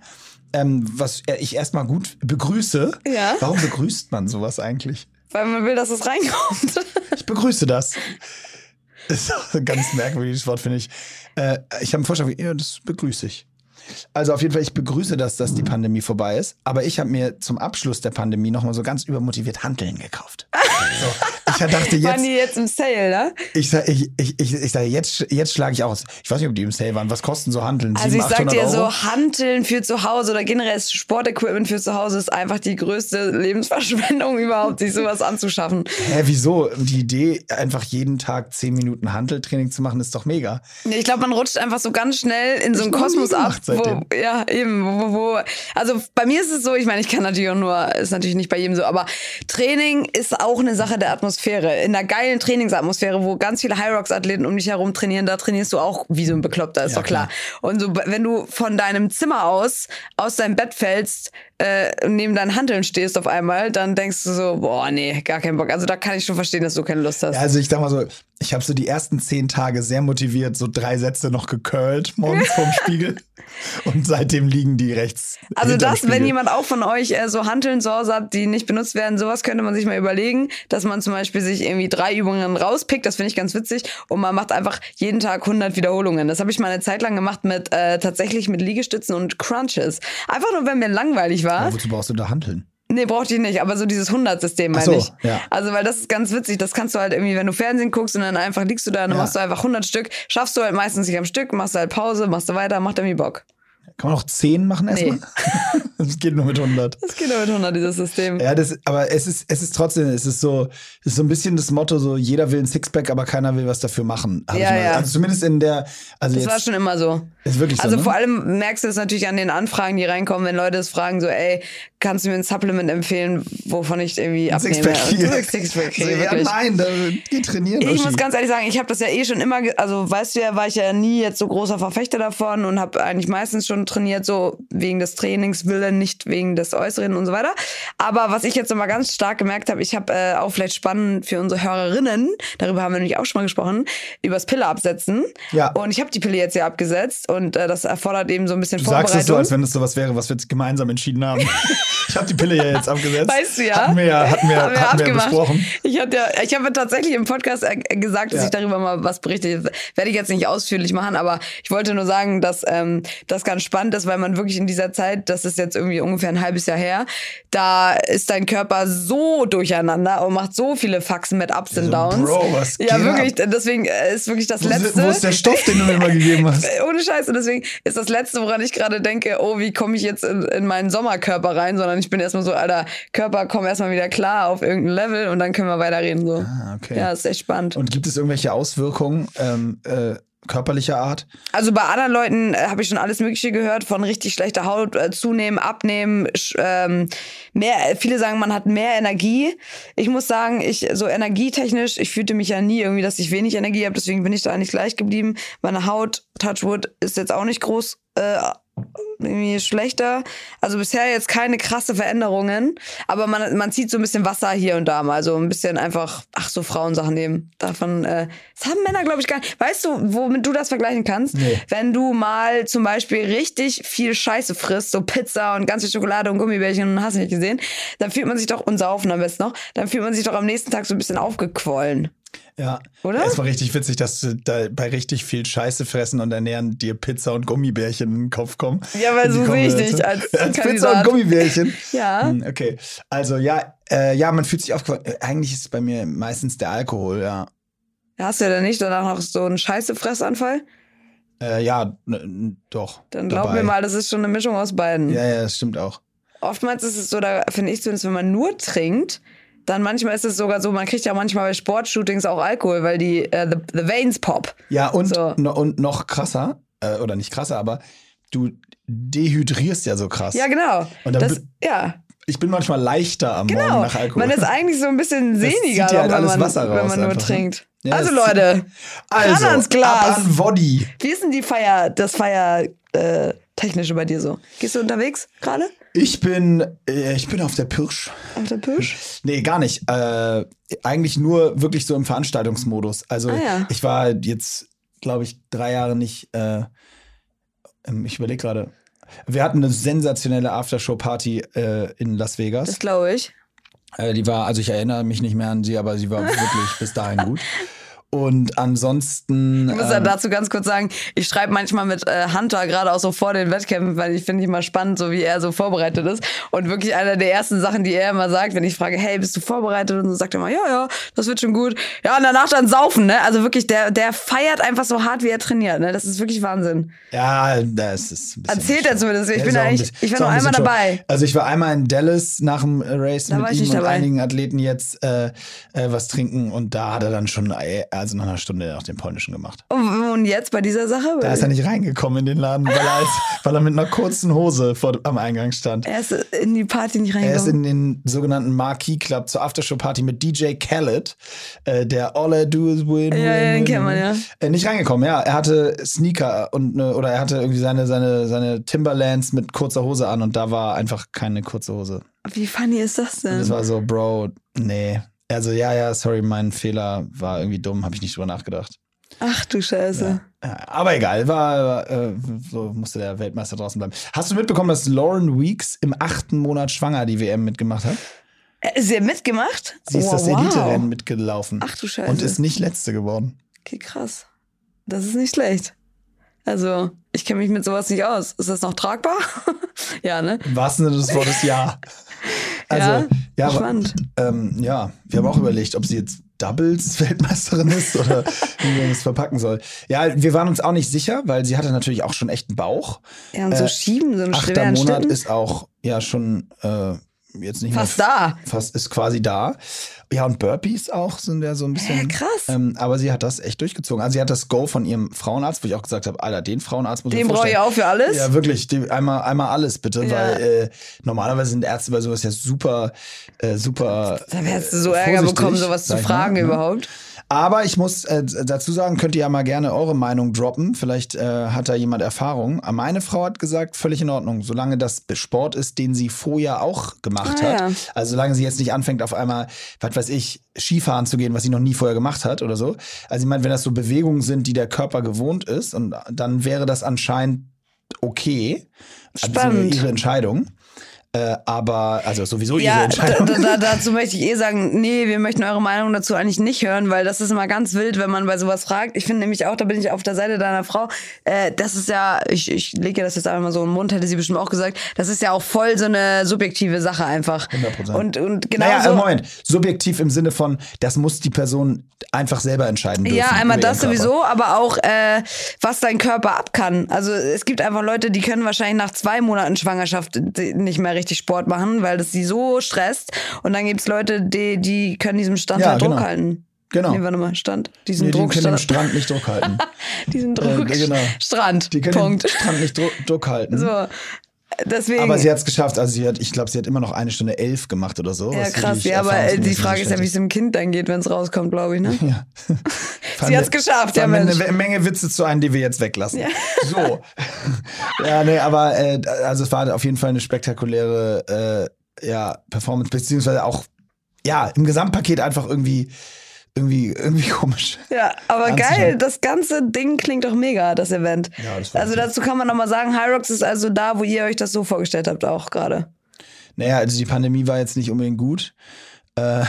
Ähm, was ich erstmal gut begrüße. Ja. Warum begrüßt man sowas eigentlich? Weil man will, dass es reinkommt. *laughs* Ich begrüße das. Das ist auch ein ganz merkwürdiges Wort, finde ich. Äh, ich habe einen Vorschlag, ja, das begrüße ich. Also auf jeden Fall, ich begrüße das, dass die Pandemie vorbei ist. Aber ich habe mir zum Abschluss der Pandemie nochmal so ganz übermotiviert Handeln gekauft. *laughs* so, dachte jetzt. Waren die jetzt im Sale, ne? Ich sage, ich, ich, ich, ich sag, jetzt, jetzt schlage ich aus. Ich weiß nicht, ob die im Sale waren. Was kosten so Handeln? Also 700, ich sag dir Euro? so, Hanteln für zu Hause oder generell Sportequipment für zu Hause ist einfach die größte Lebensverschwendung *laughs* überhaupt, sich sowas anzuschaffen. Hä, wieso? Die Idee, einfach jeden Tag 10 Minuten Handeltraining zu machen, ist doch mega. Ich glaube, man rutscht einfach so ganz schnell in so einen Kosmos ab. Wo, ja, eben. Wo, wo, also bei mir ist es so, ich meine, ich kann natürlich auch nur, ist natürlich nicht bei jedem so, aber Training ist auch eine Sache der Atmosphäre. In einer geilen Trainingsatmosphäre, wo ganz viele High Rocks Athleten um dich herum trainieren, da trainierst du auch wie so ein Bekloppter, ist Ja, doch klar. Und so, wenn du von deinem Zimmer aus, aus deinem Bett fällst, äh, und neben deinen Handeln stehst auf einmal, dann denkst du so, boah, nee, gar keinen Bock. Also da kann ich schon verstehen, dass du keine Lust hast. Ja, also ich sag mal so, ich habe so die ersten zehn Tage sehr motiviert, so drei Sätze noch gecurlt morgens vorm *laughs* Spiegel. Und seitdem liegen die rechts. Also das, wenn jemand auch von euch äh, so Hanteln zu Hause hat, die nicht benutzt werden, sowas könnte man sich mal überlegen, dass man zum Beispiel sich irgendwie drei Übungen rauspickt, das finde ich ganz witzig, und man macht einfach jeden Tag 100 Wiederholungen. Das habe ich mal eine Zeit lang gemacht mit äh, tatsächlich mit Liegestützen und Crunches. Einfach nur, wenn mir langweilig war. Ja, wozu brauchst du da Handeln? Nee, brauchte ich nicht, aber so dieses 100-System meine so, ich. ja. Also, weil das ist ganz witzig, das kannst du halt irgendwie, wenn du Fernsehen guckst und dann einfach liegst du da und dann Ja. machst du einfach 100 Stück, schaffst du halt meistens nicht am Stück, machst du halt Pause, machst du weiter, macht irgendwie Bock. Kann man auch zehn machen erstmal? Nee. *laughs* Das geht nur mit 100. Das geht nur mit 100, dieses System. Ja, das, aber es ist, es ist trotzdem, es ist so, es ist so ein bisschen das Motto, so jeder will ein Sixpack, aber keiner will was dafür machen. Ja, ja. Also zumindest in der, also Das jetzt, war schon immer so. ist wirklich so. Also ne? vor allem merkst du es natürlich an den Anfragen, die reinkommen, wenn Leute es fragen, so, ey, kannst du mir ein Supplement empfehlen, wovon ich irgendwie abnehme? Sixpack Sixpack kriege, ja, nein, da, geh trainieren. Ich Uschi. muss ganz ehrlich sagen, ich habe das ja eh schon immer, also weißt du ja, war ich ja nie jetzt so großer Verfechter davon und habe eigentlich meistens schon trainiert, so wegen des Trainingswillen, nicht wegen des Äußeren und so weiter. Aber was ich jetzt nochmal ganz stark gemerkt habe, ich habe äh, auch vielleicht spannend für unsere Hörerinnen, darüber haben wir nämlich auch schon mal gesprochen, übers Pille absetzen. Ja. Und ich habe die Pille jetzt ja abgesetzt und äh, das erfordert eben so ein bisschen Du sagst es so, Vorbereitung. als wenn es sowas wäre, was wir jetzt gemeinsam entschieden haben. *laughs* ich habe die Pille ja jetzt abgesetzt. Weißt du ja? Hatten wir ja, hatten wir, hatten wir ja abgemacht. besprochen. Ich hatte ja, ich habe tatsächlich im Podcast gesagt, dass Ja. ich darüber mal was berichte. Das werde ich jetzt nicht ausführlich machen, aber ich wollte nur sagen, dass ähm, das ganz spannend ist, weil man wirklich in dieser Zeit, das ist jetzt irgendwie ungefähr ein halbes Jahr her, da ist dein Körper so durcheinander und macht so viele Faxen mit Ups und So, Downs. Bro, was ja, geht wirklich. Deswegen äh, ist wirklich das Wo ist, letzte. wo ist der Stoff, den du mir immer gegeben hast? *laughs* Ohne Scheiße, deswegen ist das Letzte, woran ich gerade denke, oh, wie komme ich jetzt in, in meinen Sommerkörper rein, sondern ich bin erstmal so, Alter, Körper, komm erstmal wieder klar auf irgendein Level und dann können wir weiterreden. So. Ah, okay. Ja, ist echt spannend. Und gibt es irgendwelche Auswirkungen ähm, äh, körperlicher Art? Also bei anderen Leuten äh, habe ich schon alles Mögliche gehört, von richtig schlechter Haut, äh, zunehmen, abnehmen, ähm, mehr, viele sagen, man hat mehr Energie. Ich muss sagen, ich so energietechnisch, ich fühlte mich ja nie irgendwie, dass ich wenig Energie habe, deswegen bin ich da eigentlich gleich geblieben. Meine Haut, Touchwood, ist jetzt auch nicht groß äh, irgendwie schlechter. Also bisher jetzt keine krasse Veränderungen, aber man, man zieht so ein bisschen Wasser hier und da mal, so ein bisschen einfach, ach so Frauensachen nehmen. Davon, äh, das haben Männer, glaube ich, gar nicht. Weißt du, womit du das vergleichen kannst? Nee. Wenn du mal zum Beispiel richtig viel Scheiße frisst, so Pizza und ganze Schokolade und Gummibärchen und hast nicht gesehen, dann fühlt man sich doch, und saufen am besten noch, dann fühlt man sich doch am nächsten Tag so ein bisschen aufgequollen. Ja. Oder? Es war richtig witzig, dass du da bei richtig viel Scheiße fressen und ernähren dir Pizza und Gummibärchen in den Kopf kommen. Ja, weil so sehe ich dich als Pizza Kandidat. und Gummibärchen. *laughs* Ja. Hm, Okay. Also ja, äh, ja, man fühlt sich aufgefallen. Äh, eigentlich ist es bei mir meistens der Alkohol, ja. Hast du ja dann nicht danach noch so einen Scheiße-Fressanfall? Äh, ja, doch. Dann glaub dabei. mir mal, das ist schon eine Mischung aus beiden. Ja, ja, das stimmt auch. Oftmals ist es so, da finde ich zumindest, wenn man nur trinkt, dann manchmal ist es sogar so, man kriegt ja manchmal bei Sportshootings auch Alkohol, weil die äh, the, the veins pop. Ja, und, So. no, und noch krasser, äh, oder nicht krasser, aber du dehydrierst ja so krass. Ja, genau. Und dann das, ja, Ich bin manchmal leichter am genau. Morgen nach Alkohol. Man ist *laughs* eigentlich so ein bisschen sehniger, ja halt wenn, man, Wasser wenn raus man nur einfach, ne? trinkt. Ja, also Leute, *laughs* also, ran ans Glas. ab an Body. wie ist denn die Feier, das Feier äh, technische bei dir so? Gehst du unterwegs gerade Ich bin, äh, ich bin auf der Pirsch. auf der Pirsch? Nee, gar nicht. Äh, eigentlich nur wirklich so im Veranstaltungsmodus. Also Ah, ja. ich war jetzt, glaube ich, drei Jahre nicht. Äh, ähm, ich überlege gerade. Wir hatten eine sensationelle Aftershow-Party äh, in Las Vegas. Das glaube ich. Äh, die war, also ich erinnere mich nicht mehr an sie, aber sie war wirklich bis dahin gut. *laughs* Und ansonsten. Ich muss ja ähm, dazu ganz kurz sagen, ich schreibe manchmal mit äh, Hunter gerade auch so vor den Wettkämpfen, weil ich finde ich immer spannend, so wie er so vorbereitet ist. Und wirklich einer der ersten Sachen, die er immer sagt, wenn ich frage, hey, bist du vorbereitet? Und so sagt er immer, ja, ja, das wird schon gut. Ja, und danach dann saufen, ne? Also wirklich, der, der feiert einfach so hart, wie er trainiert, ne? Das ist wirklich Wahnsinn. Ja, das ist. ein Erzählt er zumindest. Ich Ja, bin eigentlich- ich war nur ein einmal dabei. Also ich war einmal in Dallas nach dem Race Da mit ihm und dabei. einigen Athleten jetzt äh, äh, was trinken und da hat er dann schon äh, also nach einer Stunde nach dem Polnischen gemacht. Und jetzt bei dieser Sache? Da ist er nicht reingekommen in den Laden, weil er, als, *laughs* weil er mit einer kurzen Hose vor, am Eingang stand. er ist in die Party nicht Er ist reingekommen. in den sogenannten Marquee Club zur Aftershow-Party mit DJ Khaled, äh, der All I Do Is Win. Ja, win, ja, den kennt man, ja. Äh, nicht reingekommen, ja. Er hatte Sneaker und ne, oder er hatte irgendwie seine, seine, seine Timberlands mit kurzer Hose an und da war einfach keine kurze Hose. Wie funny ist das denn? Das war so, Bro, nee. Also ja, ja, sorry, mein Fehler war irgendwie dumm, habe ich nicht drüber nachgedacht. Ach du Scheiße. Ja, aber egal, war, äh, so musste der Weltmeister draußen bleiben. Hast du mitbekommen, dass Lauren Weeks im achten Monat schwanger die WM mitgemacht hat? Äh, Ist er mitgemacht? Sie ist Wow, das wow. Elite-Rennen mitgelaufen. Ach du Scheiße. Und ist nicht letzte geworden. Okay, krass. Das ist nicht schlecht. Also, ich kenne mich mit sowas nicht aus. Ist das noch tragbar? *laughs* ja, ne? Im wahrsten Sinne des Wortes ja. *laughs* Also, Ja, spannend. ähm, ja, wir haben auch überlegt, ob sie jetzt Doubles-Weltmeisterin *laughs* ist oder wie man das verpacken soll. Ja, wir waren uns auch nicht sicher, weil sie hatte natürlich auch schon echt einen Bauch. Ja, und so Äh, schieben, so einen Achter Monat Schlitten. ist auch ja schon äh, jetzt nicht Fast mehr. da. Fast ist quasi da. Ja, und Burpees auch sind ja so ein bisschen. Ja, krass. Ähm, aber sie hat das echt durchgezogen. Also sie hat das Go von ihrem Frauenarzt, wo ich auch gesagt habe, Alter, den Frauenarzt muss ich Den brauche ich auch für alles. Ja, wirklich. Die, einmal, einmal alles bitte, Ja. weil äh, normalerweise sind Ärzte bei sowas ja super, äh, super. da wärst du so Ärger bekommen, sowas zu ich mal, fragen ne? überhaupt. Aber ich muss äh, dazu sagen, könnt ihr ja mal gerne eure Meinung droppen. Vielleicht äh, hat da jemand Erfahrung. Meine Frau hat gesagt, völlig in Ordnung, solange das Sport ist, den sie vorher auch gemacht Ah, hat. ja. Also solange sie jetzt nicht anfängt, auf einmal, was weiß ich, Skifahren zu gehen, was sie noch nie vorher gemacht hat oder so. Also ich meine, wenn das so Bewegungen sind, die der Körper gewohnt ist, und dann wäre das anscheinend okay. Spannend. Also ihre Entscheidung. Äh, aber, also sowieso ihre Ja, da, Entscheidung. da, da, *laughs* dazu möchte ich eh sagen, nee, wir möchten eure Meinung dazu eigentlich nicht hören, weil das ist immer ganz wild, wenn man bei sowas fragt. Ich finde nämlich auch, da bin ich auf der Seite deiner Frau, äh, das ist ja, ich, ich lege das jetzt einfach mal so im Mund, hätte sie bestimmt auch gesagt, das ist ja auch voll so eine subjektive Sache einfach. 100%. Und, und genau naja, so. äh, Moment. Subjektiv im Sinne von, das muss die Person einfach selber entscheiden dürfen. Ja, einmal das sowieso, aber auch, äh, was dein Körper ab kann. Also es gibt einfach Leute, die können wahrscheinlich nach zwei Monaten Schwangerschaft nicht mehr richtig Sport machen, weil das sie so stresst. Und dann gibt's Leute, die, die können diesem Stand Ja, halt Druck genau. halten. Genau. Nee, warte mal, Stand. Diesen Nee, die Druck, können den Stand. Strand nicht Druck halten. *laughs* Diesen Druck. Äh, genau. Strand. Die können Punkt. den Strand nicht Druck, Druck halten. So. Deswegen. Aber sie hat es geschafft. Also sie hat, ich glaube, sie hat immer noch eine Stunde elf gemacht oder so. ja, was krass. Ja, aber die Frage ist ja, wie es dem Kind dann geht, wenn es rauskommt, glaube ich, ne? Ja. *laughs* Sie hat's geschafft, ja, Mensch. eine Menge Witze zu ein, die wir jetzt weglassen. So. *laughs* ja, nee, aber äh, also es war auf jeden Fall eine spektakuläre äh, ja, Performance, beziehungsweise auch ja, im Gesamtpaket einfach irgendwie irgendwie irgendwie komisch. Ja, aber geil, das ganze Ding klingt doch mega, das Event. Ja, das also cool. dazu kann man nochmal sagen, Hyrox ist also da, wo ihr euch das so vorgestellt habt, auch gerade. Naja, also die Pandemie war jetzt nicht unbedingt gut. Äh,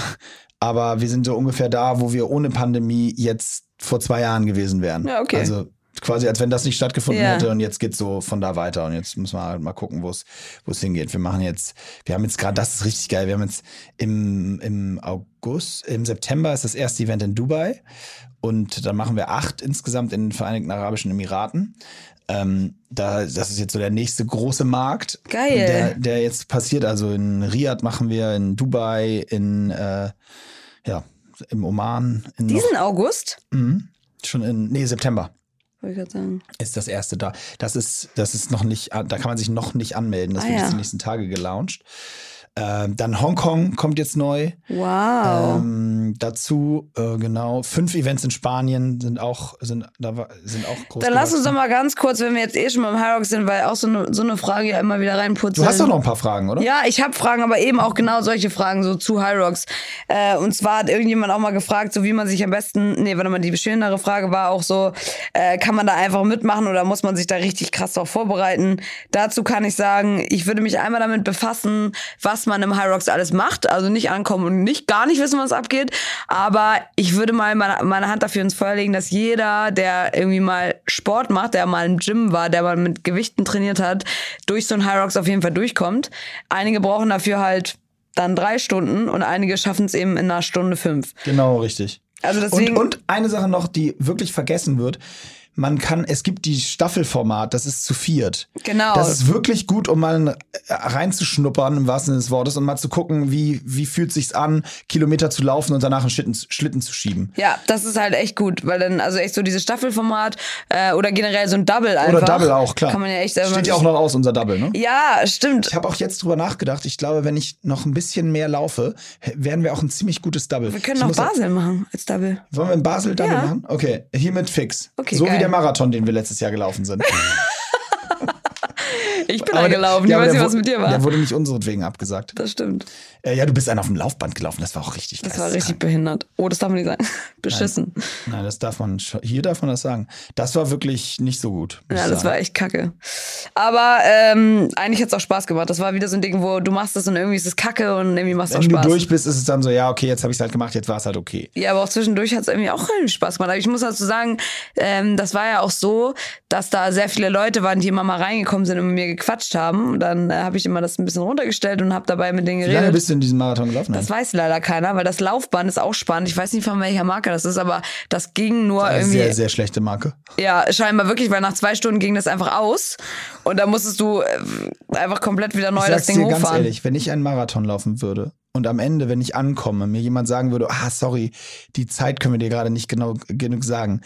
aber wir sind so ungefähr da, wo wir ohne Pandemie jetzt vor zwei Jahren gewesen wären. Ja, okay. Also quasi, als wenn das nicht stattgefunden Ja. hätte und jetzt geht's so von da weiter und jetzt müssen wir halt mal gucken, wo es wo es hingeht. Wir machen jetzt, wir haben jetzt gerade, das ist richtig geil, wir haben jetzt im, im August, im September ist das erste Event in Dubai und dann machen wir acht insgesamt in den Vereinigten Arabischen Emiraten. Ähm, da, das ist jetzt so der nächste große Markt, Geil. Der, der jetzt passiert. Also in Riyadh machen wir, in Dubai, in äh, ja, im Oman, in noch, Diesen August? Mhm. schon in nee September Wollte ich gerade sagen. ist das erste da. Das ist das ist noch nicht, da kann man sich noch nicht anmelden. Das Ah, wird ja. jetzt die nächsten Tage gelauncht. Ähm, dann Hongkong kommt jetzt neu. Wow. Ähm, dazu äh, genau fünf Events in Spanien sind auch sind da war- sind auch groß. Dann lass uns doch mal ganz kurz, wenn wir jetzt eh schon beim Hyrox sind, weil auch so eine, so eine Frage ja immer wieder reinputzelt. Du hast doch noch ein paar Fragen, oder? Ja, ich habe Fragen, aber eben auch genau solche Fragen, so zu Hyrox. Äh, und zwar hat irgendjemand auch mal gefragt, so wie man sich am besten, nee, warte mal, die schönere Frage war auch so, äh, kann man da einfach mitmachen oder muss man sich da richtig krass drauf vorbereiten? Dazu kann ich sagen, ich würde mich einmal damit befassen, was was man im High Rocks alles macht. Also nicht ankommen und nicht gar nicht wissen, was abgeht. Aber ich würde mal meine, meine Hand dafür ins Feuer legen, dass jeder, der irgendwie mal Sport macht, der mal im Gym war, der mal mit Gewichten trainiert hat, durch so ein High Rocks auf jeden Fall durchkommt. Einige brauchen dafür halt dann drei Stunden und einige schaffen es eben in einer Stunde fünf. Genau, richtig. Also deswegen. Und, und eine Sache noch, die wirklich vergessen wird. Man kann, es gibt die Staffelformat, das ist zu viert. Genau. Das ist wirklich gut, um mal äh, reinzuschnuppern, im wahrsten Sinne des Wortes, und mal zu gucken, wie, wie fühlt sich's an, Kilometer zu laufen und danach einen Schlitten, Schlitten zu schieben. Ja, das ist halt echt gut, weil dann, also echt so dieses Staffelformat äh, oder generell so ein Double einfach. Oder Double auch, klar. Kann man ja echt Steht ja auch noch aus, unser Double, ne? Ja, stimmt. Ich habe auch jetzt drüber nachgedacht. Ich glaube, wenn ich noch ein bisschen mehr laufe, werden wir auch ein ziemlich gutes Double. Wir können ich auch Basel machen als Double. Wollen wir in Basel Double Ja. machen? Okay, hiermit fix. Okay, so geil. wie der Marathon, den wir letztes Jahr gelaufen sind. *laughs* Ich bin Aber der- eingelaufen, ja, ich weiß nicht, was mit dir war. Der wurde nicht unseretwegen abgesagt. Das stimmt. Äh, ja, du bist einen auf dem Laufband gelaufen. Das war auch richtig. Das war richtig behindert. Oh, das darf man nicht sagen. *laughs* Beschissen. Nein, das darf man. Hier darf man das sagen. Das war wirklich nicht so gut. Ja, das sagen. war echt kacke. Aber ähm, eigentlich hat's auch Spaß gemacht. Das war wieder so ein Ding, wo du machst das und irgendwie ist es kacke und irgendwie machst du auch Wenn du Spaß. durch bist, ist es dann so, ja, okay, jetzt habe ich es halt gemacht, jetzt war es halt okay. Ja, aber auch zwischendurch hat's irgendwie auch irgendwie Spaß gemacht. Aber ich muss dazu sagen, ähm, das war ja auch so, dass da sehr viele Leute waren, die immer mal reingekommen sind und mir gequatscht haben. Dann äh, habe ich immer das ein bisschen runtergestellt und habe dabei mit denen Wie lange geredet. bist du in diesem Marathon gelaufen? Das weiß leider keiner, weil das Laufband ist auch spannend. Ich weiß nicht, von welcher Marke das ist, aber das ging nur Eine irgendwie. sehr, sehr schlechte Marke. Ja, scheinbar wirklich, weil nach zwei Stunden ging das einfach aus. Und da musstest du äh, einfach komplett wieder neu ich das Ding dir ganz hochfahren. ehrlich, wenn ich einen Marathon laufen würde und am Ende, wenn ich ankomme, mir jemand sagen würde, ah, sorry, die Zeit können wir dir gerade nicht genau genug sagen.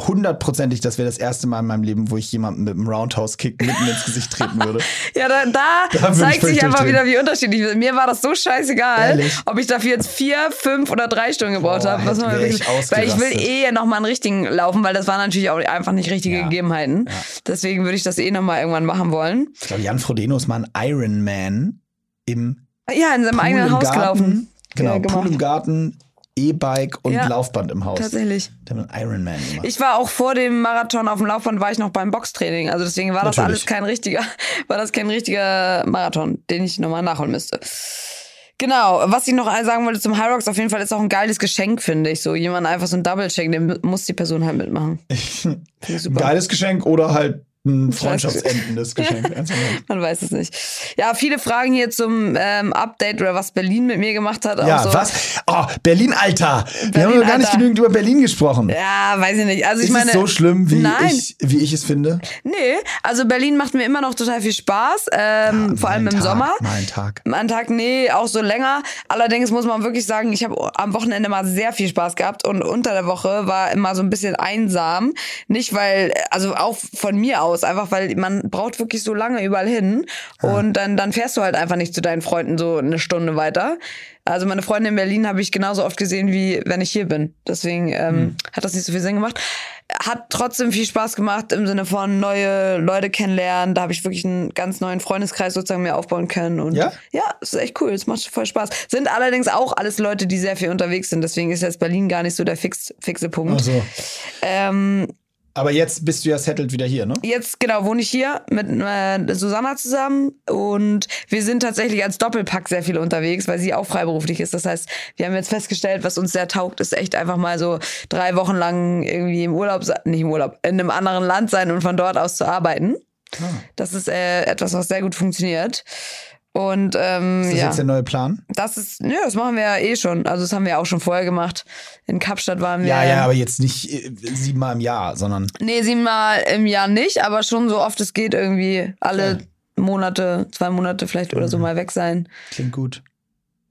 Hundertprozentig, das wäre das erste Mal in meinem Leben, wo ich jemanden mit einem Roundhouse-Kick mitten ins Gesicht treten würde. *laughs* Ja, da, da, Da zeigt sich einfach wieder, wie unterschiedlich. Mir war das so scheißegal, Ehrlich? ob ich dafür jetzt vier, fünf oder drei Stunden gebraucht habe. Weil ich will eh nochmal einen richtigen laufen, weil das waren natürlich auch einfach nicht richtige Ja. Gegebenheiten. Deswegen würde ich das eh nochmal irgendwann machen wollen. Ich glaube, Jan Frodeno ist mal ein Ironman im Ja, in seinem Pool eigenen Haus Garten. gelaufen. Genau, Ja, Pool im Garten, E-Bike und Ja, Laufband im Haus. Tatsächlich. Der hat einen Ironman gemacht. Ich war auch vor dem Marathon auf dem Laufband, war ich noch beim Boxtraining. Also deswegen war das Natürlich. alles kein richtiger, *laughs* war das kein richtiger Marathon, den ich nochmal nachholen müsste. Genau, was ich noch sagen wollte zum High Rocks, auf jeden Fall ist auch ein geiles Geschenk, finde ich. So jemand einfach so ein Double-Check, den muss die Person halt mitmachen. Geiles Geschenk oder halt ein freundschaftsendendes Geschenk. *laughs* Man weiß es nicht. Ja, viele Fragen hier zum ähm, Update oder was Berlin mit mir gemacht hat. Ja, so. was? Oh, Berlin, Alter. wir Berlin, haben noch gar nicht genügend über Berlin gesprochen. Ja, weiß ich nicht. Also ich ist meine, es so schlimm, wie, Nein. ich, wie ich es finde? nee, also Berlin macht mir immer noch total viel Spaß, ähm, vor allem im Tag, Sommer. Mal einen Tag. Am Tag, nee, auch so länger. Allerdings muss man wirklich sagen, ich habe am Wochenende mal sehr viel Spaß gehabt und unter der Woche war immer so ein bisschen einsam. Nicht weil, also auch von mir aus, einfach weil man braucht wirklich so lange überall hin und dann, dann fährst du halt einfach nicht zu deinen Freunden so eine Stunde weiter. Also meine Freunde in Berlin habe ich genauso oft gesehen, wie wenn ich hier bin. Deswegen ähm, hat das nicht so viel Sinn gemacht. Hat trotzdem viel Spaß gemacht im Sinne von neue Leute kennenlernen. Da habe ich wirklich einen ganz neuen Freundeskreis sozusagen mir aufbauen können. Und Ja? ja, ist echt cool. Es macht voll Spaß. Sind allerdings auch alles Leute, die sehr viel unterwegs sind. Deswegen ist jetzt Berlin gar nicht so der fix, fixe Punkt. Also, Ähm, aber jetzt bist du ja settled wieder hier, ne? jetzt genau wohne ich hier mit äh, Susanna zusammen und wir sind tatsächlich als Doppelpack sehr viel unterwegs, weil sie auch freiberuflich ist. Das heißt, wir haben jetzt festgestellt, was uns sehr taugt, ist echt einfach mal so drei Wochen lang irgendwie im Urlaub, nicht im Urlaub, in einem anderen Land sein und von dort aus zu arbeiten. Ah. Das ist äh, etwas, was sehr gut funktioniert. Und ähm, Ist das ja. jetzt der neue Plan? Das ist, nö, das machen wir ja eh schon. Also das haben wir auch schon vorher gemacht. In Kapstadt waren wir. Ja, ja, aber jetzt nicht äh, siebenmal im Jahr, sondern Nee, siebenmal im Jahr nicht, aber schon so oft es geht irgendwie alle Ja. Monate, zwei Monate vielleicht oder so Mhm. mal weg sein. klingt gut.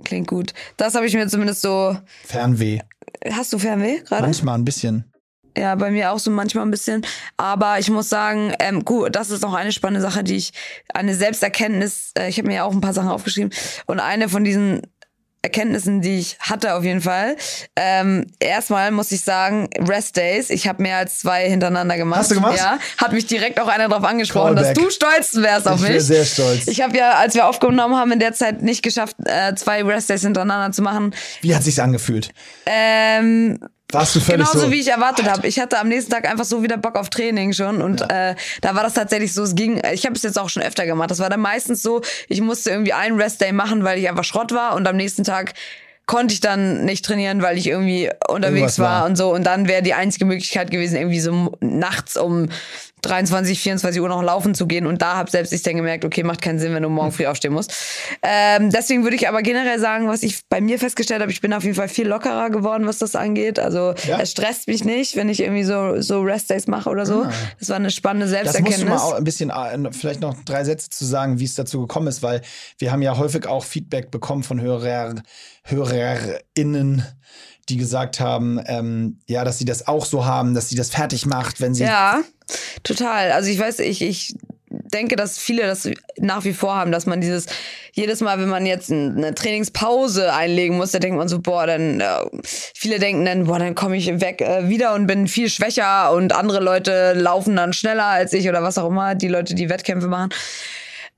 Klingt gut. Das habe ich mir zumindest so. Fernweh. Hast du Fernweh gerade? Manchmal ein bisschen. Ja, bei mir auch so manchmal ein bisschen. Aber ich muss sagen, ähm, gut, das ist noch eine spannende Sache, die ich, eine Selbsterkenntnis, äh, ich habe mir ja auch ein paar Sachen aufgeschrieben. Und eine von diesen Erkenntnissen, die ich hatte auf jeden Fall. Ähm, erstmal muss ich sagen, Rest Days, ich habe mehr als zwei hintereinander gemacht. Hast du gemacht? Ja, hat mich direkt auch einer darauf angesprochen, dass Callback. du stolz wärst auf Ich mich. wäre sehr stolz. Ich habe ja, als wir aufgenommen haben, in der Zeit nicht geschafft, äh, zwei Rest Days hintereinander zu machen. Wie hat sich's angefühlt? Ähm, Warst du völlig Genauso so, wie ich erwartet habe. Ich hatte am nächsten Tag einfach so wieder Bock auf Training schon und äh, da war das tatsächlich so, es ging, ich habe es jetzt auch schon öfter gemacht. Das war dann meistens so, ich musste irgendwie einen Restday machen, weil ich einfach Schrott war und am nächsten Tag konnte ich dann nicht trainieren, weil ich irgendwie unterwegs war war. und so und dann wäre die einzige Möglichkeit gewesen, irgendwie so nachts um 23, 24 Uhr noch laufen zu gehen und da habe selbst ich dann gemerkt, okay, macht keinen Sinn, wenn du morgen früh aufstehen musst. Ähm, deswegen würde ich aber generell sagen, was ich bei mir festgestellt habe, ich bin auf jeden Fall viel lockerer geworden, was das angeht. Also Ja? es stresst mich nicht, wenn ich irgendwie so, so Restdays mache oder so. Das war eine spannende Das musst du Selbsterkenntnis. mal auch ein bisschen, äh, vielleicht noch drei Sätze zu sagen, wie es dazu gekommen ist, weil wir haben ja häufig auch Feedback bekommen von Hörer, HörerInnen, die gesagt haben, ähm, ja, dass sie das auch so haben, dass sie das fertig macht, wenn sie. Ja, total. Also ich weiß, ich, ich denke, dass viele das nach wie vor haben, dass man dieses, jedes Mal, wenn man jetzt eine Trainingspause einlegen muss, da denkt man so, boah, dann, äh, viele denken dann, boah, dann komme ich weg äh, wieder und bin viel schwächer und andere Leute laufen dann schneller als ich oder was auch immer, die Leute, die Wettkämpfe machen.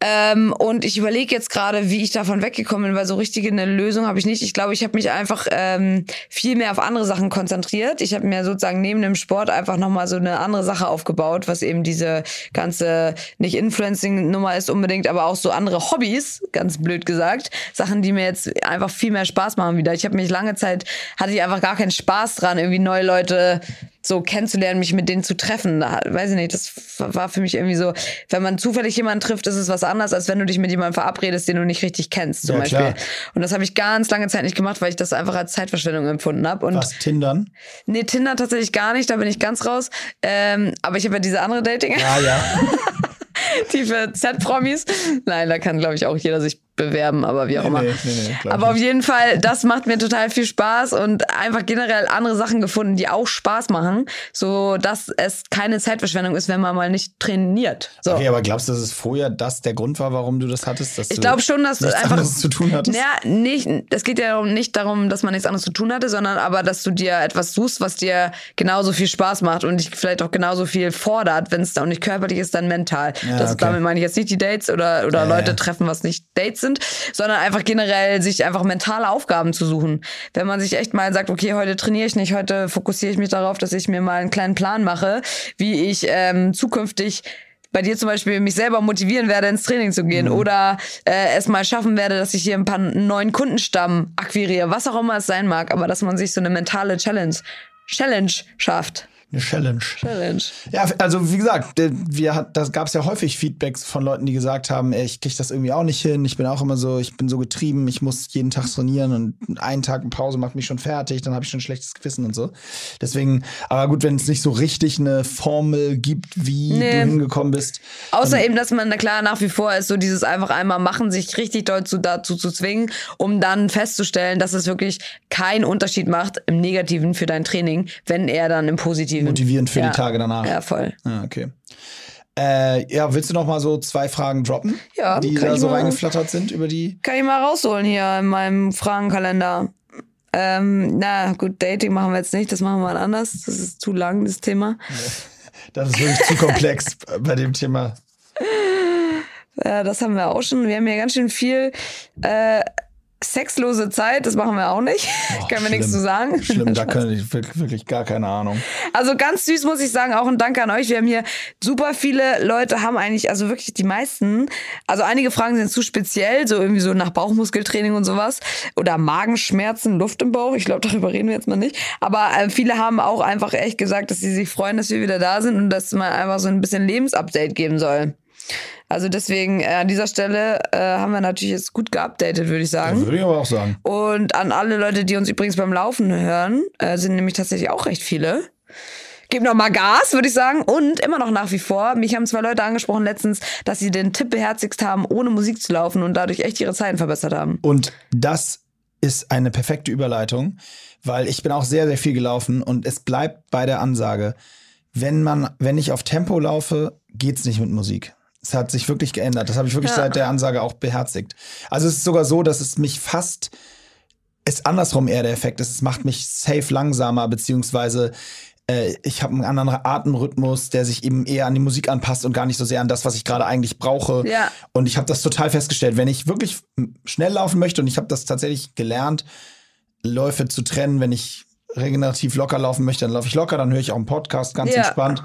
Ähm, und ich überlege jetzt gerade, wie ich davon weggekommen bin, weil so richtige eine Lösung habe ich nicht. Ich glaube, ich habe mich einfach ähm, viel mehr auf andere Sachen konzentriert. Ich habe mir sozusagen neben dem Sport einfach nochmal so eine andere Sache aufgebaut, was eben diese ganze, nicht Influencing-Nummer ist unbedingt, aber auch so andere Hobbys, ganz blöd gesagt. Sachen, die mir jetzt einfach viel mehr Spaß machen wieder. Ich habe mich lange Zeit, hatte ich einfach gar keinen Spaß dran, irgendwie neue Leute so kennenzulernen, mich mit denen zu treffen. Da, weiß ich nicht, das war für mich irgendwie so, wenn man zufällig jemanden trifft, ist es was anderes, als wenn du dich mit jemandem verabredest, den du nicht richtig kennst, zum Ja, Beispiel. klar. Und das habe ich ganz lange Zeit nicht gemacht, weil ich das einfach als Zeitverschwendung empfunden habe. Und Was, Tindern? nee, Tinder tatsächlich gar nicht, da bin ich ganz raus. Ähm, aber ich habe ja diese andere Dating, Ah ja. *laughs* die für Z-Promis. Nein, da kann, glaube ich, auch jeder sich bewerben, aber wie auch Nee, immer. nee, nee, aber auf jeden Fall, das macht mir total viel Spaß und einfach generell andere Sachen gefunden, die auch Spaß machen, so dass es keine Zeitverschwendung ist, wenn man mal nicht trainiert. So. Okay, aber glaubst du, dass es vorher das der Grund war, warum du das hattest? Ich glaube schon, dass du einfach zu tun hattest? Ja, nicht. Es geht ja nicht darum, dass man nichts anderes zu tun hatte, sondern aber, dass du dir etwas suchst, was dir genauso viel Spaß macht und dich vielleicht auch genauso viel fordert, wenn es auch nicht körperlich ist, dann mental. Ja, das okay. damit meine ich jetzt nicht die Dates oder oder Ja, Leute ja. treffen, was nicht Dates sind, sondern einfach generell sich einfach mentale Aufgaben zu suchen. Wenn man sich echt mal sagt, okay, heute trainiere ich nicht, heute fokussiere ich mich darauf, dass ich mir mal einen kleinen Plan mache, wie ich ähm, zukünftig bei dir zum Beispiel mich selber motivieren werde, ins Training zu gehen oder äh, es mal schaffen werde, dass ich hier ein paar neuen Kundenstamm akquiriere, was auch immer es sein mag, aber dass man sich so eine mentale Challenge, Challenge schafft. Eine Challenge. Challenge. Ja, also wie gesagt, wir das gab es ja häufig Feedbacks von Leuten, die gesagt haben, ey, ich krieg das irgendwie auch nicht hin. Ich bin auch immer so, ich bin so getrieben, ich muss jeden Tag trainieren und einen Tag eine Pause macht mich schon fertig, dann habe ich schon ein schlechtes Gewissen und so. Deswegen, aber gut, wenn es nicht so richtig eine Formel gibt, wie Nee. du hingekommen bist. Außer eben, dass man, na klar, nach wie vor ist so dieses einfach einmal machen, sich richtig doll zu, dazu zu zwingen, um dann festzustellen, dass es wirklich keinen Unterschied macht im Negativen für dein Training, wenn er dann im Positiven. Motivierend für ja. die Tage danach. Ja, voll. Ah, okay. Äh, ja, willst du noch mal so zwei Fragen droppen, Ja, die da so mal. reingeflattert sind über die? Kann ich mal rausholen hier in meinem Fragenkalender. Ähm, na gut, Dating machen wir jetzt nicht, das machen wir mal anders. Das ist zu lang, das Thema. *laughs* Das ist wirklich zu komplex *laughs* bei dem Thema. Äh, das haben wir auch schon. Wir haben hier ganz schön viel äh, sexlose Zeit, das machen wir auch nicht. Boah, *laughs* Können wir nichts zu sagen. Schlimm, da *laughs* könnte ich wirklich, wirklich gar keine Ahnung. Also ganz süß muss ich sagen, auch ein Dank an euch. Wir haben hier super viele Leute, haben eigentlich, also wirklich die meisten, also einige Fragen sind zu speziell, so irgendwie so nach Bauchmuskeltraining und sowas. Oder Magenschmerzen, Luft im Bauch. Ich glaube, darüber reden wir jetzt mal nicht. Aber äh, viele haben auch einfach echt gesagt, dass sie sich freuen, dass wir wieder da sind und dass man einfach so ein bisschen Lebensupdate geben soll. Also deswegen äh, an dieser Stelle äh, haben wir natürlich jetzt gut geupdatet, würde ich sagen. Würde ich aber auch sagen. Und an alle Leute, die uns übrigens beim Laufen hören, äh, sind nämlich tatsächlich auch recht viele. Gebt noch mal Gas, würde ich sagen. Und immer noch nach wie vor. Mich haben zwei Leute angesprochen letztens, dass sie den Tipp beherzigt haben, ohne Musik zu laufen und dadurch echt ihre Zeiten verbessert haben. Und das ist eine perfekte Überleitung, weil ich bin auch sehr, sehr viel gelaufen und es bleibt bei der Ansage, wenn man, wenn ich auf Tempo laufe, geht's nicht mit Musik. Es hat sich wirklich geändert. Das habe ich wirklich Ja. seit der Ansage auch beherzigt. Also es ist sogar so, dass es mich fast ist andersrum eher der Effekt ist. Es macht mich safe langsamer, beziehungsweise äh, ich habe einen anderen Atemrhythmus, der sich eben eher an die Musik anpasst und gar nicht so sehr an das, was ich gerade eigentlich brauche. Ja. Und ich habe das total festgestellt. Wenn ich wirklich schnell laufen möchte, und ich habe das tatsächlich gelernt, Läufe zu trennen, wenn ich regenerativ locker laufen möchte, dann laufe ich locker, dann höre ich auch einen Podcast ganz Ja. entspannt.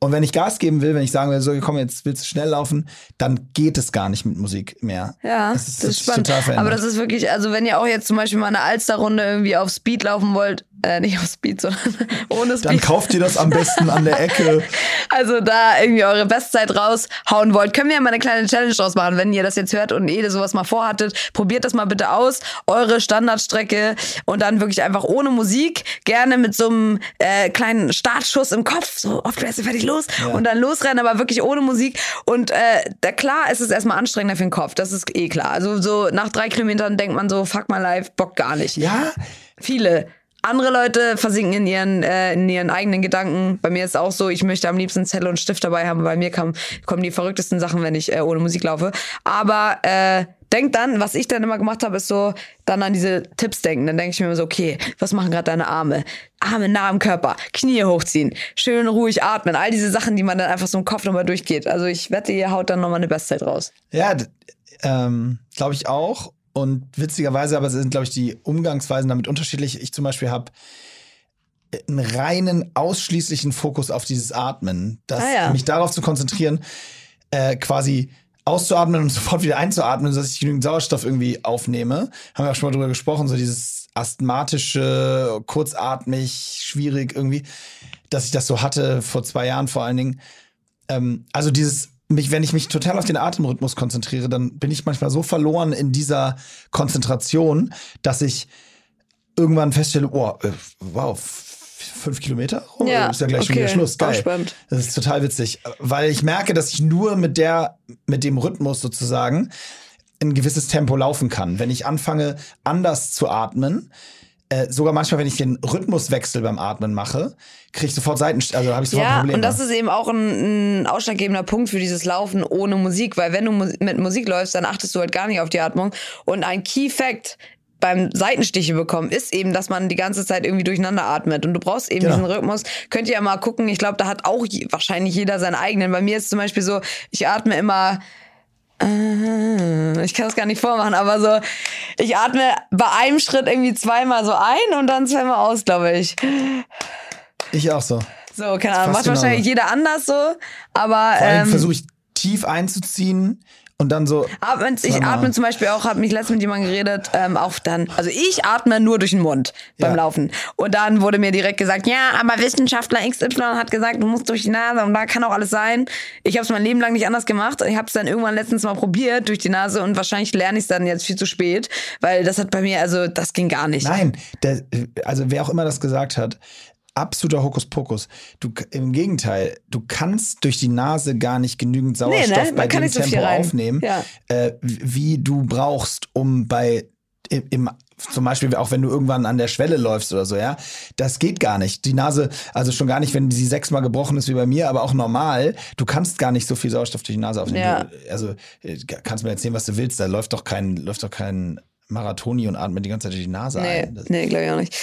Und wenn ich Gas geben will, wenn ich sagen will, so, komm, jetzt willst du schnell laufen, dann geht es gar nicht mit Musik mehr. Ja, das ist, das ist spannend. Aber das ist wirklich, also wenn ihr auch jetzt zum Beispiel mal eine Alsterrunde irgendwie auf Speed laufen wollt, äh, nicht auf Speed, sondern *laughs* ohne Speed. dann kauft ihr das am besten an der Ecke. *laughs* Also da irgendwie eure Bestzeit raushauen wollt, können wir ja mal eine kleine Challenge draus machen. Wenn ihr das jetzt hört und eh sowas mal vorhattet, probiert das mal bitte aus. Eure Standardstrecke und dann wirklich einfach ohne Musik, gerne mit so einem äh, kleinen Startschuss im Kopf, so oft wärst du fertig los und dann losrennen, aber wirklich ohne Musik. Und äh, da, klar, es ist erstmal anstrengender für den Kopf, das ist eh klar. Also so nach drei Kilometern denkt man so, fuck my life, Bock gar nicht. Ja, Viele. Andere Leute versinken in ihren, äh, in ihren eigenen Gedanken. Bei mir ist es auch so, ich möchte am liebsten Zettel und Stift dabei haben. Bei mir kam, kommen die verrücktesten Sachen, wenn ich äh, ohne Musik laufe. Aber äh, denk dann, was ich dann immer gemacht habe, ist so, dann an diese Tipps denken. Dann denke ich mir immer so, okay, was machen gerade deine Arme? Arme nah am Körper, Knie hochziehen, schön ruhig atmen. All diese Sachen, die man dann einfach so im Kopf nochmal durchgeht. Also ich wette, ihr haut dann nochmal eine Bestzeit raus. Ja, ähm, glaube ich auch. Und witzigerweise, aber sind, glaube ich, die Umgangsweisen damit unterschiedlich. Ich zum Beispiel habe einen reinen, ausschließlichen Fokus auf dieses Atmen. Das, Ah ja. Mich darauf zu konzentrieren, äh, quasi auszuatmen und *laughs* sofort wieder einzuatmen, sodass ich genügend Sauerstoff irgendwie aufnehme. Haben wir auch schon mal drüber gesprochen, so dieses asthmatische, kurzatmig, schwierig irgendwie, dass ich das so hatte vor zwei Jahren vor allen Dingen. Ähm, also dieses, mich, wenn ich mich total auf den Atemrhythmus konzentriere, dann bin ich manchmal so verloren in dieser Konzentration, dass ich irgendwann feststelle, oh, äh, wow, fünf Kilometer? Oh, Ja, ist ja gleich schon okay. wieder Schluss. Geil. spannend. Das ist total witzig, weil ich merke, dass ich nur mit der, mit dem Rhythmus sozusagen ein gewisses Tempo laufen kann. Wenn ich anfange, anders zu atmen, äh, sogar manchmal, wenn ich den Rhythmuswechsel beim Atmen mache, kriege ich sofort Seiten, also habe ich sofort Ja, Probleme. und das ist eben auch ein, ein ausschlaggebender Punkt für dieses Laufen ohne Musik, weil wenn du mu mit Musik läufst, dann achtest du halt gar nicht auf die Atmung. Und ein Key Fact beim Seitenstiche bekommen ist eben, dass man die ganze Zeit irgendwie durcheinander atmet und du brauchst eben Genau. diesen Rhythmus. Könnt ihr ja mal gucken, ich glaube, da hat auch je, wahrscheinlich jeder seinen eigenen. Bei mir ist zum Beispiel so, ich atme immer äh, ich kann das gar nicht vormachen, aber so, ich atme bei einem Schritt irgendwie zweimal so ein und dann zweimal aus, glaube ich. ich auch so. So, keine Ahnung, macht wahrscheinlich jeder anders so, aber ähm, versuche ich tief einzuziehen und dann so. atmen, ich atme zum Beispiel auch, habe mich letztens mit jemandem geredet, ähm, auch dann, also ich atme nur durch den Mund beim Ja. Laufen. Und dann wurde mir direkt gesagt, ja, aber Wissenschaftler XY hat gesagt, du musst durch die Nase und da kann auch alles sein. Ich habe es mein Leben lang nicht anders gemacht. Ich habe es dann irgendwann letztens mal probiert durch die Nase und wahrscheinlich lerne ich es dann jetzt viel zu spät, weil das hat bei mir, also das ging gar nicht. Nein, der, also wer auch immer das gesagt hat, absoluter Hokuspokus. Du, Im Gegenteil, du kannst durch die Nase gar nicht genügend Sauerstoff Nee, ne? Bei dem so Tempo aufnehmen, Ja. äh, wie du brauchst, um bei im, im zum Beispiel auch wenn du irgendwann an der Schwelle läufst oder so, ja, das geht gar nicht. Die Nase, also schon gar nicht, wenn sie sechsmal gebrochen ist wie bei mir, aber auch normal, du kannst gar nicht so viel Sauerstoff durch die Nase aufnehmen. Ja. Du, also äh, kannst mir erzählen, was du willst, da läuft doch kein, läuft doch kein Marathoni und atmet die ganze Zeit durch die Nase Nee, ein. Das- nee glaube ich auch nicht.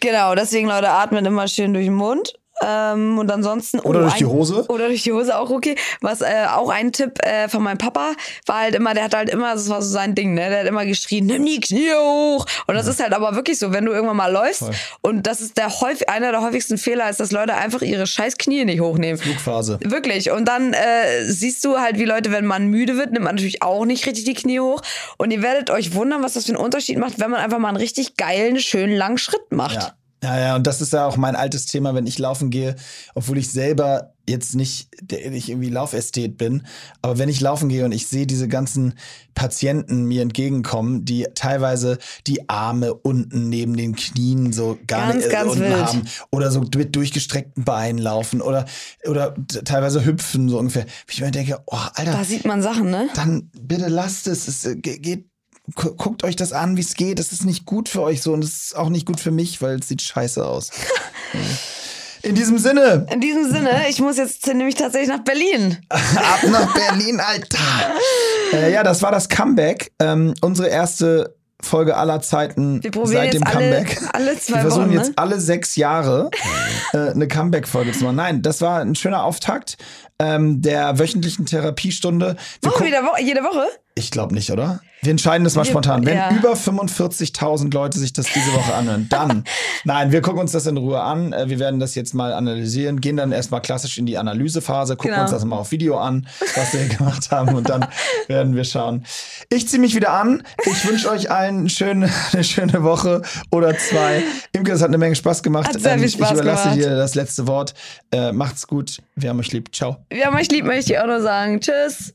Genau, deswegen, Leute, atmet immer schön durch den Mund. Ähm, und ansonsten. Oder durch die Hose. Oder durch die Hose auch okay. Was äh, auch ein Tipp äh, von meinem Papa war halt immer, der hat halt immer, das war so sein Ding, ne? Der hat immer geschrien, nimm die Knie hoch. Und das ist halt aber wirklich so, wenn du irgendwann mal läufst. Voll. Und das ist der häufig, einer der häufigsten Fehler, ist, dass Leute einfach ihre scheiß Knie nicht hochnehmen. Flugphase. Wirklich. Und dann äh, siehst du halt, wie Leute, wenn man müde wird, nimmt man natürlich auch nicht richtig die Knie hoch. Und ihr werdet euch wundern, was das für einen Unterschied macht, wenn man einfach mal einen richtig geilen, schönen, langen Schritt macht. Ja. Ja, ja, und das ist ja auch mein altes Thema, wenn ich laufen gehe, obwohl ich selber jetzt nicht, der, ich irgendwie Laufästhet bin, aber wenn ich laufen gehe und ich sehe diese ganzen Patienten mir entgegenkommen, die teilweise die Arme unten neben den Knien so gar Ganz, nicht äh, ganz unten wild. haben oder so mit durchgestreckten Beinen laufen oder oder teilweise hüpfen so ungefähr. Wie ich mir denke, oh, Alter, Da sieht man Sachen, ne? dann bitte lasst es. Es äh, ge- geht, guckt euch das an, wie es geht. Es ist nicht gut für euch so und es ist auch nicht gut für mich, weil es sieht scheiße aus. *laughs* In diesem Sinne, In diesem Sinne, ich muss jetzt nämlich tatsächlich nach Berlin. *laughs* ab nach Berlin, Alter. Äh, ja, das war das Comeback. Ähm, unsere erste Folge aller Zeiten Wir probieren seit dem jetzt alle- Comeback. alle zwei Wir versuchen Wochen, ne? jetzt alle sechs Jahre äh, eine Comeback-Folge zu machen. Nein, das war ein schöner Auftakt ähm, der wöchentlichen Therapiestunde. Wir wir wieder Wo jede Woche? Ich glaube nicht, oder? Wir entscheiden das mal Wir- spontan. Wenn ja. über 45.000 Leute sich das diese Woche anhören, dann, *laughs* nein, wir gucken uns das in Ruhe an. Äh, Wir werden das jetzt mal analysieren, gehen dann erstmal klassisch in die Analysephase, gucken Genau. uns das mal auf Video an, was wir *laughs* gemacht haben und dann *laughs* werden wir schauen. Ich ziehe mich wieder an. Ich wünsche euch allen einen schönen, eine schöne Woche oder zwei. Imke, es hat eine Menge Spaß gemacht. Hat sehr viel ich Spaß überlasse gemacht. dir das letzte Wort. Äh, macht's gut. Wir haben euch lieb. Ciao. Wir haben euch lieb, möchte ich auch nur sagen. Tschüss.